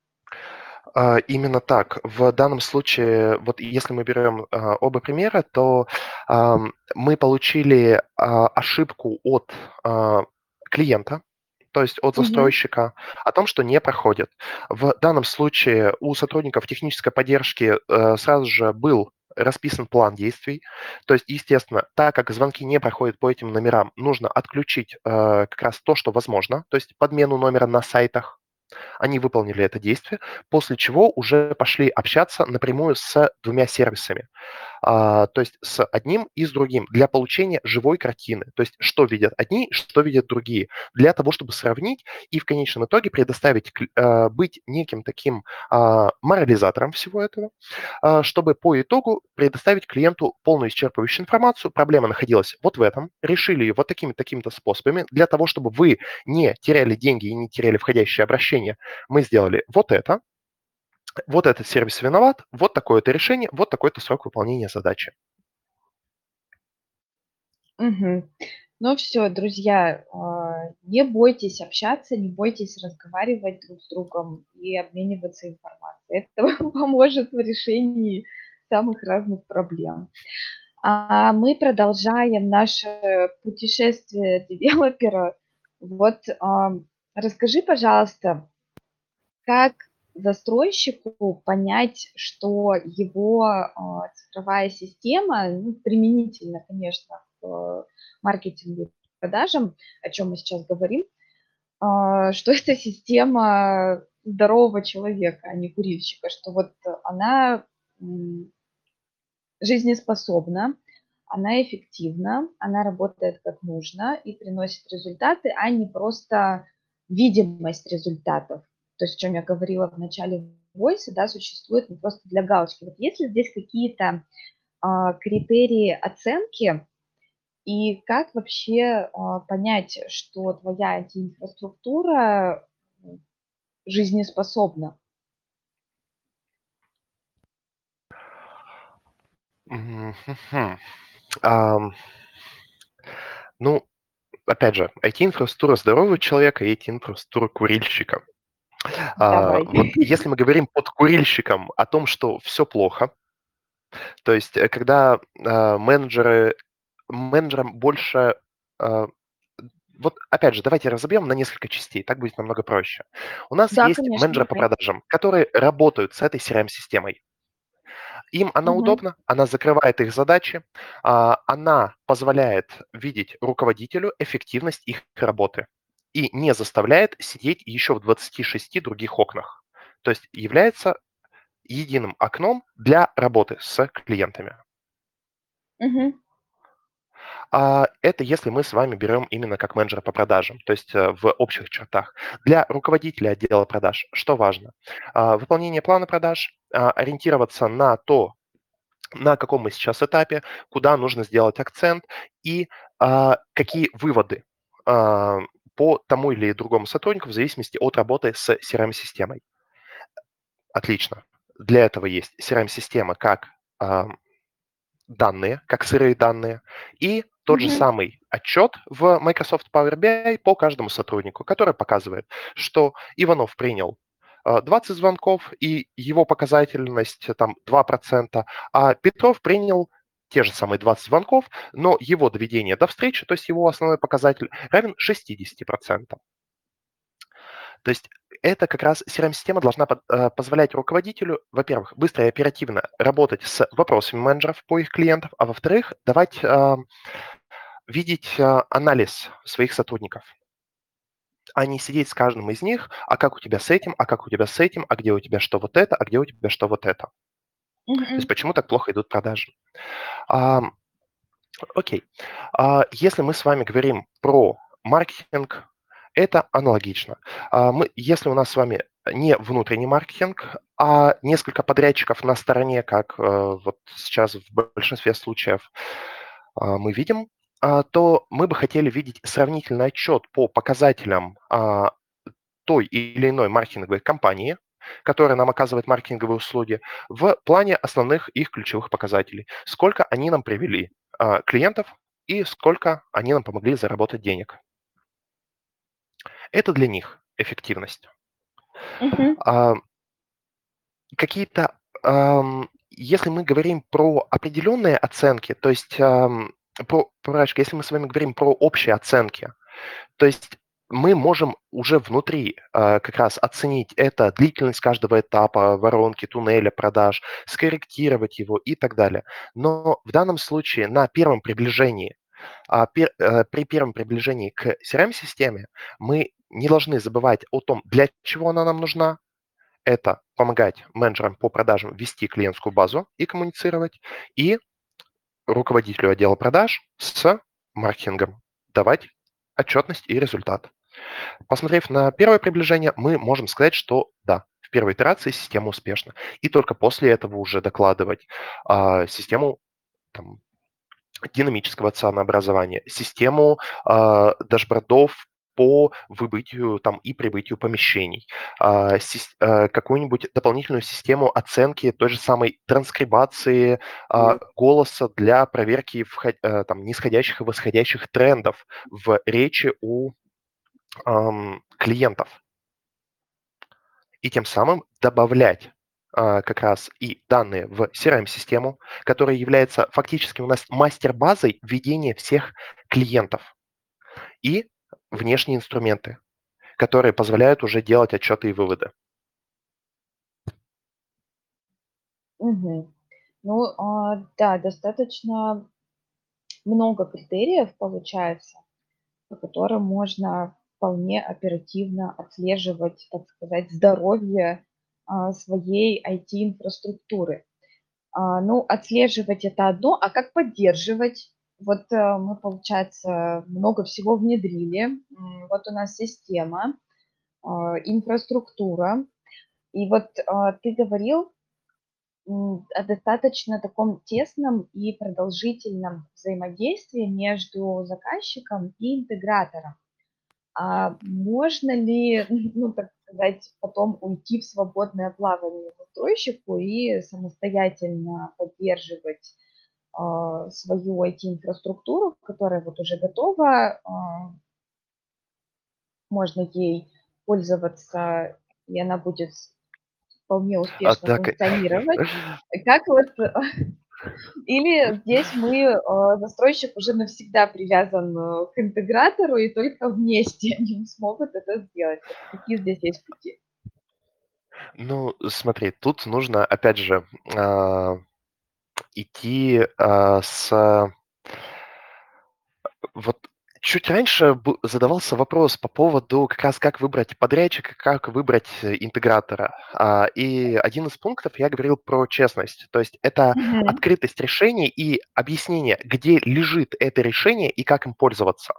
[SPEAKER 2] А, Именно так. В данном случае, вот если мы берем а, оба примера, то мы получили а, ошибку от клиента, то есть от застройщика, о том, что не проходит. В данном случае у сотрудников технической поддержки э, сразу же был расписан план действий. То есть, естественно, так как звонки не проходят по этим номерам, нужно отключить э, как раз то, что возможно, то есть подмену номера на сайтах, они выполнили это действие, после чего уже пошли общаться напрямую с двумя сервисами. А, то есть с одним и с другим, для получения живой картины, то есть что видят одни, что видят другие, для того, чтобы сравнить и в конечном итоге предоставить, а, быть неким таким а, морализатором всего этого, чтобы по итогу предоставить клиенту полную исчерпывающую информацию, проблема находилась вот в этом, решили ее вот такими такими-то способами, для того, чтобы вы не теряли деньги и не теряли входящие обращения, мы сделали вот это, вот этот сервис виноват, вот такое-то решение, вот такой-то срок выполнения задачи.
[SPEAKER 1] Угу. Ну все, друзья, а, не бойтесь общаться, не бойтесь разговаривать друг с другом и обмениваться информацией. Это поможет в решении самых разных проблем. А мы продолжаем наше путешествие девелопера. Вот расскажи, пожалуйста, как застройщику понять, что его а, цифровая система, ну, применительно, конечно, к маркетингу и продажам, о чем мы сейчас говорим, а, что это система здорового человека, а не курильщика, что вот она жизнеспособна, она эффективна, она работает как нужно и приносит результаты, а не просто видимость результатов то есть о чем я говорила в начале войса, да, существует не просто для галочки. Вот если здесь какие-то а, критерии оценки, и как вообще а, понять, что твоя IT-инфраструктура жизнеспособна?
[SPEAKER 2] Ну, опять же, IT-инфраструктура здорового человека и IT-инфраструктура курильщика. А, вот если мы говорим под курильщиком о том, что все плохо, то есть э, когда а, менеджеры, менеджерам больше... А, вот опять же, давайте разобьем на несколько частей, так будет намного проще. У нас
[SPEAKER 1] Да,
[SPEAKER 2] есть
[SPEAKER 1] конечно,
[SPEAKER 2] менеджеры по продажам, которые работают с этой CRM-системой. Им она
[SPEAKER 1] Мгм.
[SPEAKER 2] удобна, она закрывает их задачи, а, она позволяет видеть руководителю эффективность их работы и не заставляет сидеть еще в 26 других окнах. То есть является единым окном для работы с клиентами.
[SPEAKER 1] Мгм.
[SPEAKER 2] А это если мы с вами берем именно как менеджера по продажам, то есть э, в общих чертах. Для руководителя отдела продаж что важно? А, выполнение плана продаж, а, ориентироваться на то, на каком мы сейчас этапе, куда нужно сделать акцент и а, какие выводы по тому или другому сотруднику в зависимости от работы с CRM-системой. Отлично. Для этого есть CRM-система как э, данные, как сырые данные, и тот же самый отчет в Microsoft Power BI по каждому сотруднику, который показывает, что Иванов принял 20 звонков, и его показательность там 2%, а Петров принял те же самые 20 звонков, но его доведение до встречи, то есть его основной показатель, равен 60%. То есть это как раз CRM-система должна э, позволять руководителю, во-первых, быстро и оперативно работать с вопросами менеджеров по их клиентам, а во-вторых, давать э, видеть э, анализ своих сотрудников а не сидеть с каждым из них, а как у тебя с этим, а как у тебя с этим, а где у тебя что вот это, а где у тебя что вот это. Mm-hmm. То есть почему так плохо идут продажи. А, окей. А, если мы с вами говорим про маркетинг, это аналогично. А, мы, если у нас с вами не внутренний маркетинг, а несколько подрядчиков на стороне, как а, вот сейчас в большинстве случаев а, мы видим, а, то мы бы хотели видеть сравнительный отчет по показателям а, той или иной маркетинговой компании, которая нам оказывает маркетинговые услуги, в плане основных их ключевых показателей. Сколько они нам привели а, клиентов и сколько они нам помогли заработать денег. Это для них эффективность. Uh-huh. Какие-то, если мы говорим про определенные оценки, то есть про, про, если мы с вами говорим про общие оценки, то есть мы можем уже внутри э, как раз оценить это, длительность каждого этапа, воронки, туннеля продаж, скорректировать его и так далее. Но в данном случае на первом приближении, э, пер, э, при первом приближении к CRM-системе мы не должны забывать о том, для чего она нам нужна. это помогать менеджерам по продажам вести клиентскую базу и коммуницировать, и руководителю отдела продаж с маркетингом давать отчетность и результат. Посмотрев на первое приближение, мы можем сказать, что да, в первой итерации система успешна. И только после этого уже докладывать а, систему там, динамического ценообразования, систему а, дашбордов по выбытию там, и прибытию помещений, а, а, какую-нибудь дополнительную систему оценки той же самой транскрибации а, голоса для проверки вход, а, там, нисходящих и восходящих трендов в речи у а, клиентов. И тем самым добавлять а, как раз и данные в CRM-систему, которая является фактически у нас мастер-базой ведения всех клиентов. И внешние инструменты, которые позволяют уже делать отчеты и выводы.
[SPEAKER 1] Угу. Ну, а, да, достаточно много критериев получается, по которым можно вполне оперативно отслеживать, так сказать, здоровье а, своей IT-инфраструктуры. А, ну, отслеживать это одно, а как поддерживать? Вот э, мы, получается, много всего внедрили. Вот у нас система, а, инфраструктура. И вот ты говорил о достаточно таком тесном и продолжительном взаимодействии между заказчиком и интегратором. А можно ли, ну, так сказать, потом уйти в свободное плавание застройщику и самостоятельно поддерживать э, свою IT-инфраструктуру, которая вот уже готова, э, можно ей пользоваться, и она будет вполне успешно а, функционировать. Как вот или здесь мы, э, застройщик уже навсегда привязан э, к интегратору, и только вместе они смогут это сделать. Какие здесь есть пути?
[SPEAKER 2] Ну, смотри, тут нужно, опять же, а, идти а, с вот Чуть раньше задавался вопрос по поводу как раз как выбрать подрядчика, как выбрать э, интегратора. А, и один из пунктов я говорил про честность. То есть это Мгм. открытость решений и объяснение, где лежит это решение и как им пользоваться.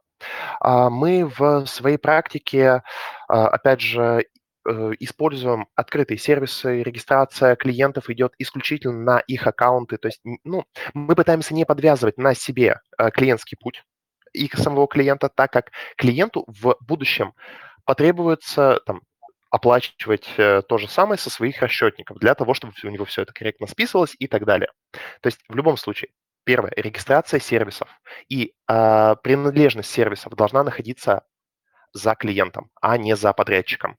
[SPEAKER 2] А, мы в своей практике, а, опять же, э, используем открытые сервисы, регистрация клиентов идет исключительно на их аккаунты. То есть ну, мы пытаемся не подвязывать на себе э, клиентский путь их самого клиента, так как клиенту в будущем потребуется там, оплачивать э, то же самое со своих расчетников для того, чтобы у него все это корректно списывалось и так далее. То есть в любом случае, первое, регистрация сервисов и э, принадлежность сервисов должна находиться за клиентом, а не за подрядчиком.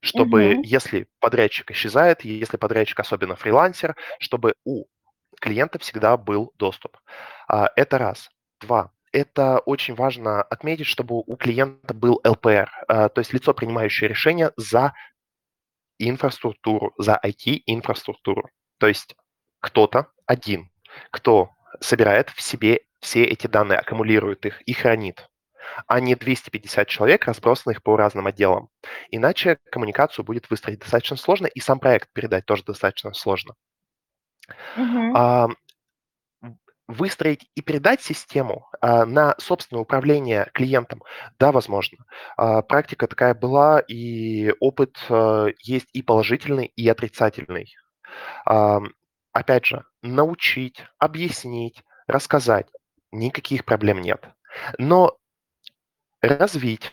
[SPEAKER 2] Чтобы, угу. если подрядчик исчезает, если подрядчик особенно фрилансер, чтобы у клиента всегда был доступ. А, это раз. Два. Это очень важно отметить, чтобы у клиента был ЛПР, э, то есть лицо, принимающее решение за инфраструктуру, за IT-инфраструктуру. То есть кто-то один, кто собирает в себе все эти данные, аккумулирует их и хранит, а не 250 человек, разбросанных по разным отделам. Иначе коммуникацию будет выстроить достаточно сложно, и сам проект передать тоже достаточно сложно. Угу выстроить и передать систему а, на собственное управление клиентом, да, возможно. А, практика такая была, и опыт а, есть и положительный, и отрицательный. А, опять же, научить, объяснить, рассказать, никаких проблем нет. Но развить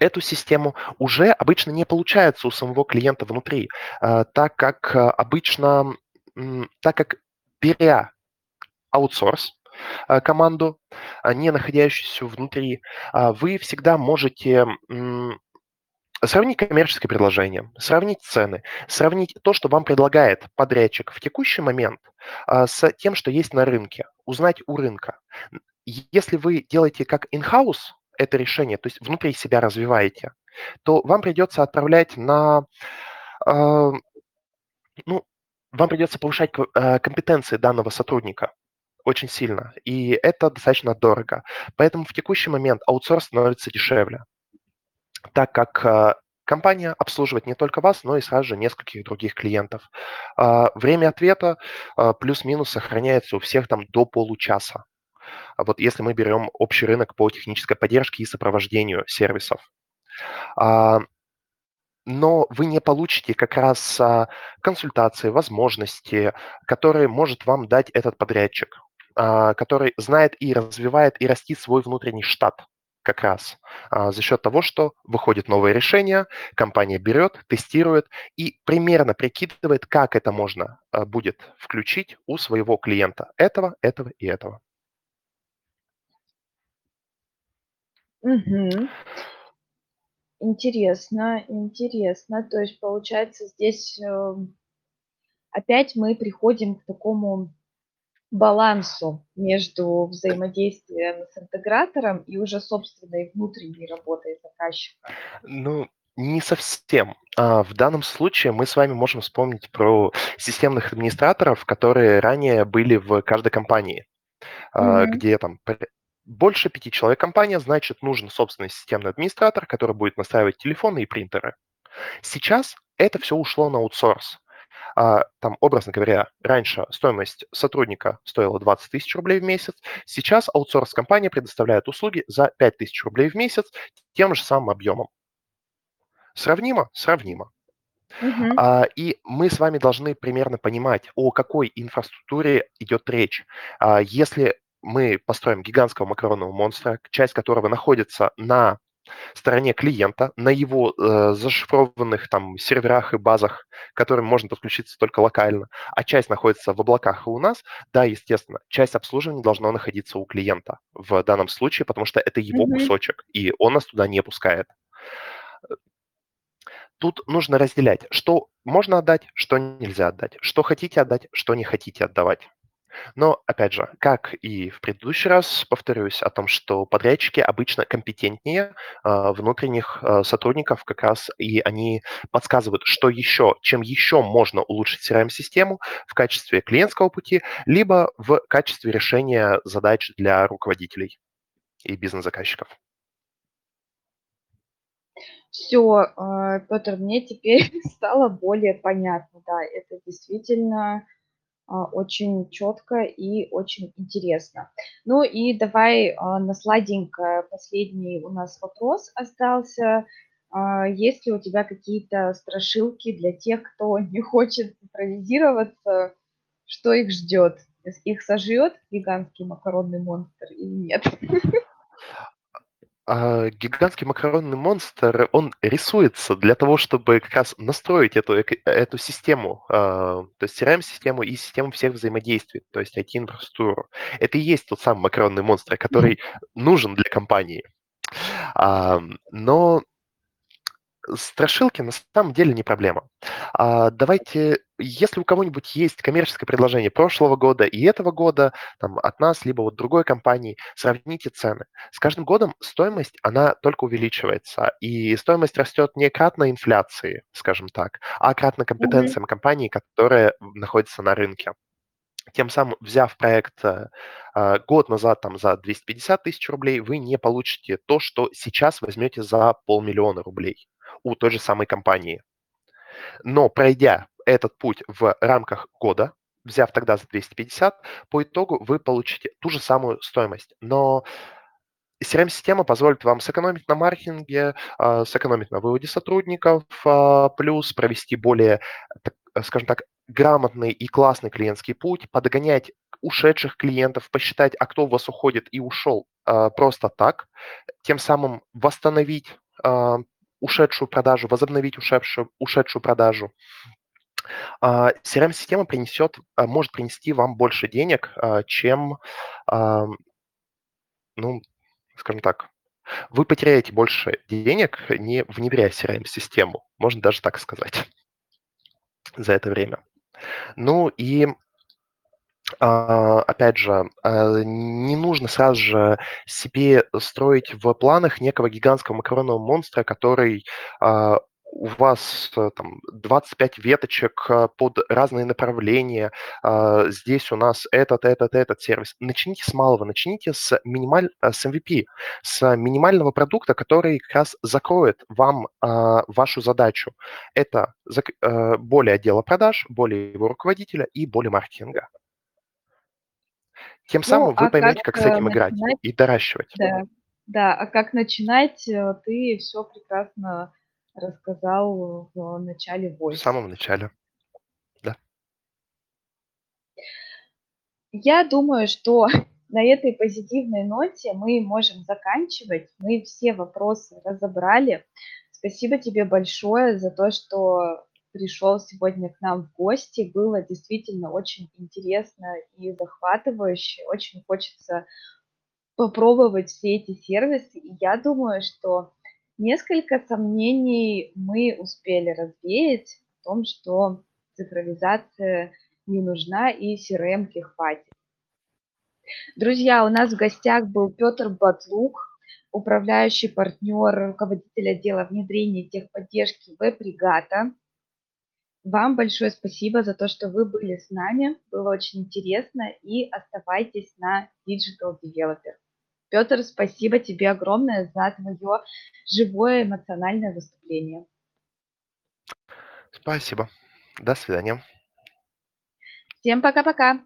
[SPEAKER 2] эту систему уже обычно не получается у самого клиента внутри, а, так как а, обычно, так как беря аутсорс э, команду, а, не находящуюся внутри, а, вы всегда можете сравнить коммерческое предложение, сравнить цены, сравнить то, что вам предлагает подрядчик в текущий момент а, с тем, что есть на рынке, узнать у рынка. Если вы делаете как in-house это решение, то есть внутри себя развиваете, то вам придется отправлять на, ну, вам придется повышать э, компетенции данного сотрудника очень сильно, и это достаточно дорого. Поэтому в текущий момент аутсорс становится дешевле, так как э, компания обслуживает не только вас, но и сразу же нескольких других клиентов. А, время ответа а, плюс-минус сохраняется у всех там до получаса. А вот если мы берем общий рынок по технической поддержке и сопровождению сервисов. Но вы не получите как раз консультации, возможности, которые может вам дать этот подрядчик, который знает и развивает и растит свой внутренний штат как раз а, за счет того, что выходит новое решение, компания берет, тестирует и примерно прикидывает, как это можно а, будет включить у своего клиента этого, этого и этого.
[SPEAKER 1] Угу. Интересно, интересно. То есть, получается, здесь э, опять мы приходим к такому балансу между взаимодействием с интегратором и уже собственной внутренней работой заказчика?
[SPEAKER 2] Ну, не совсем. А, в данном случае мы с вами можем вспомнить про системных администраторов, которые ранее были в каждой компании, mm-hmm. где там больше пяти человек компания, значит, нужен собственный системный администратор, который будет настраивать телефоны и принтеры. Сейчас это все ушло на аутсорс. А, там, образно говоря, раньше стоимость сотрудника стоила 20 тысяч рублей в месяц, сейчас аутсорс-компания предоставляет услуги за 5 тысяч рублей в месяц тем же самым объемом. Сравнимо? Сравнимо. Uh-huh. А, и мы с вами должны примерно понимать, о какой инфраструктуре идет речь. А, если мы построим гигантского макаронного монстра, часть которого находится на стороне клиента, на его э, зашифрованных там серверах и базах, к которым можно подключиться только локально, а часть находится в облаках и у нас, да, естественно, часть обслуживания должна находиться у клиента в данном случае, потому что это его mm-hmm. кусочек, и он нас туда не пускает. Тут нужно разделять, что можно отдать, что нельзя отдать, что хотите отдать, что не хотите отдавать. Но, опять же, как и в предыдущий раз, повторюсь о том, что подрядчики обычно компетентнее э, внутренних э, сотрудников как раз, и они подсказывают, что еще, чем еще можно улучшить CRM-систему в качестве клиентского пути, либо в качестве решения задач для руководителей и бизнес-заказчиков.
[SPEAKER 1] Все, э, Петр, мне теперь стало более понятно, да, это действительно а, очень четко и очень интересно. Ну и давай а, на сладенькое последний у нас вопрос остался. А, есть ли у тебя какие-то страшилки для тех, кто не хочет централизироваться, что их ждет? Их сожрет гигантский макаронный монстр или нет?
[SPEAKER 2] а, гигантский макаронный монстр, он рисуется для того, чтобы как раз настроить эту, эту систему, а, то есть CRM-систему и систему всех взаимодействий, то есть IT-инфраструктуру. Это и есть тот самый макаронный монстр, который нужен для компании. А, но страшилки на самом деле не проблема. А, давайте, если у кого-нибудь есть коммерческое предложение прошлого года и этого года, там, от нас, либо вот другой компании, сравните цены. С каждым годом стоимость, она только увеличивается, и стоимость растет не кратно инфляции, скажем так, а кратно компетенциям mm-hmm. компании, которые находятся на рынке. Тем самым, взяв проект э, а, год назад там, за 250 тысяч рублей, вы не получите то, что сейчас возьмете за полмиллиона рублей у той же самой компании. Но пройдя этот путь в рамках года, взяв тогда за 250, по итогу вы получите ту же самую стоимость. Но CRM-система позволит вам сэкономить на маркетинге, а, сэкономить на выводе сотрудников, а, плюс провести более, скажем так, грамотный и классный клиентский путь, подгонять ушедших клиентов, посчитать, а кто у вас уходит и ушел а, просто так, тем самым восстановить ушедшую продажу, возобновить ушедшую, ушедшую продажу. CRM-система принесет, может принести вам больше денег, чем, ну, скажем так, вы потеряете больше денег, не внедряя CRM-систему, можно даже так сказать, за это время. Ну и а, опять же, а, не нужно сразу же себе строить в планах некого гигантского макаронного монстра, который а, у вас э, там 25 веточек э, под разные направления, а, здесь у нас этот, этот, этот сервис. Начните с малого, начните с, минималь... с MVP, с минимального продукта, который как раз закроет вам а, вашу задачу. Это более отдела продаж, более его руководителя и более маркетинга. Тем самым
[SPEAKER 1] Ну,
[SPEAKER 2] вы
[SPEAKER 1] а как,
[SPEAKER 2] поймете, как с
[SPEAKER 1] э,
[SPEAKER 2] этим играть
[SPEAKER 1] начинать?
[SPEAKER 2] и доращивать.
[SPEAKER 1] Да, да, а как начинать, э, ты все прекрасно рассказал в начале
[SPEAKER 2] В
[SPEAKER 1] войс.
[SPEAKER 2] самом начале. Да.
[SPEAKER 1] Я думаю, что на этой позитивной ноте мы можем заканчивать. Мы все вопросы разобрали. Спасибо тебе большое за то, что пришел сегодня к нам в гости. Было действительно очень интересно и захватывающе. Очень хочется попробовать все эти сервисы. И я думаю, что несколько сомнений мы успели развеять в том, что цифровизация не нужна и CRM хватит. Друзья, у нас в гостях был Петр Батлук, управляющий партнер, руководитель отдела внедрения техподдержки веб-бригада. Вам большое спасибо за то, что вы были с нами. Было очень интересно. И оставайтесь на Digital Developer. Петр, спасибо тебе огромное за твое живое эмоциональное выступление.
[SPEAKER 2] Спасибо. До свидания.
[SPEAKER 1] Всем пока-пока.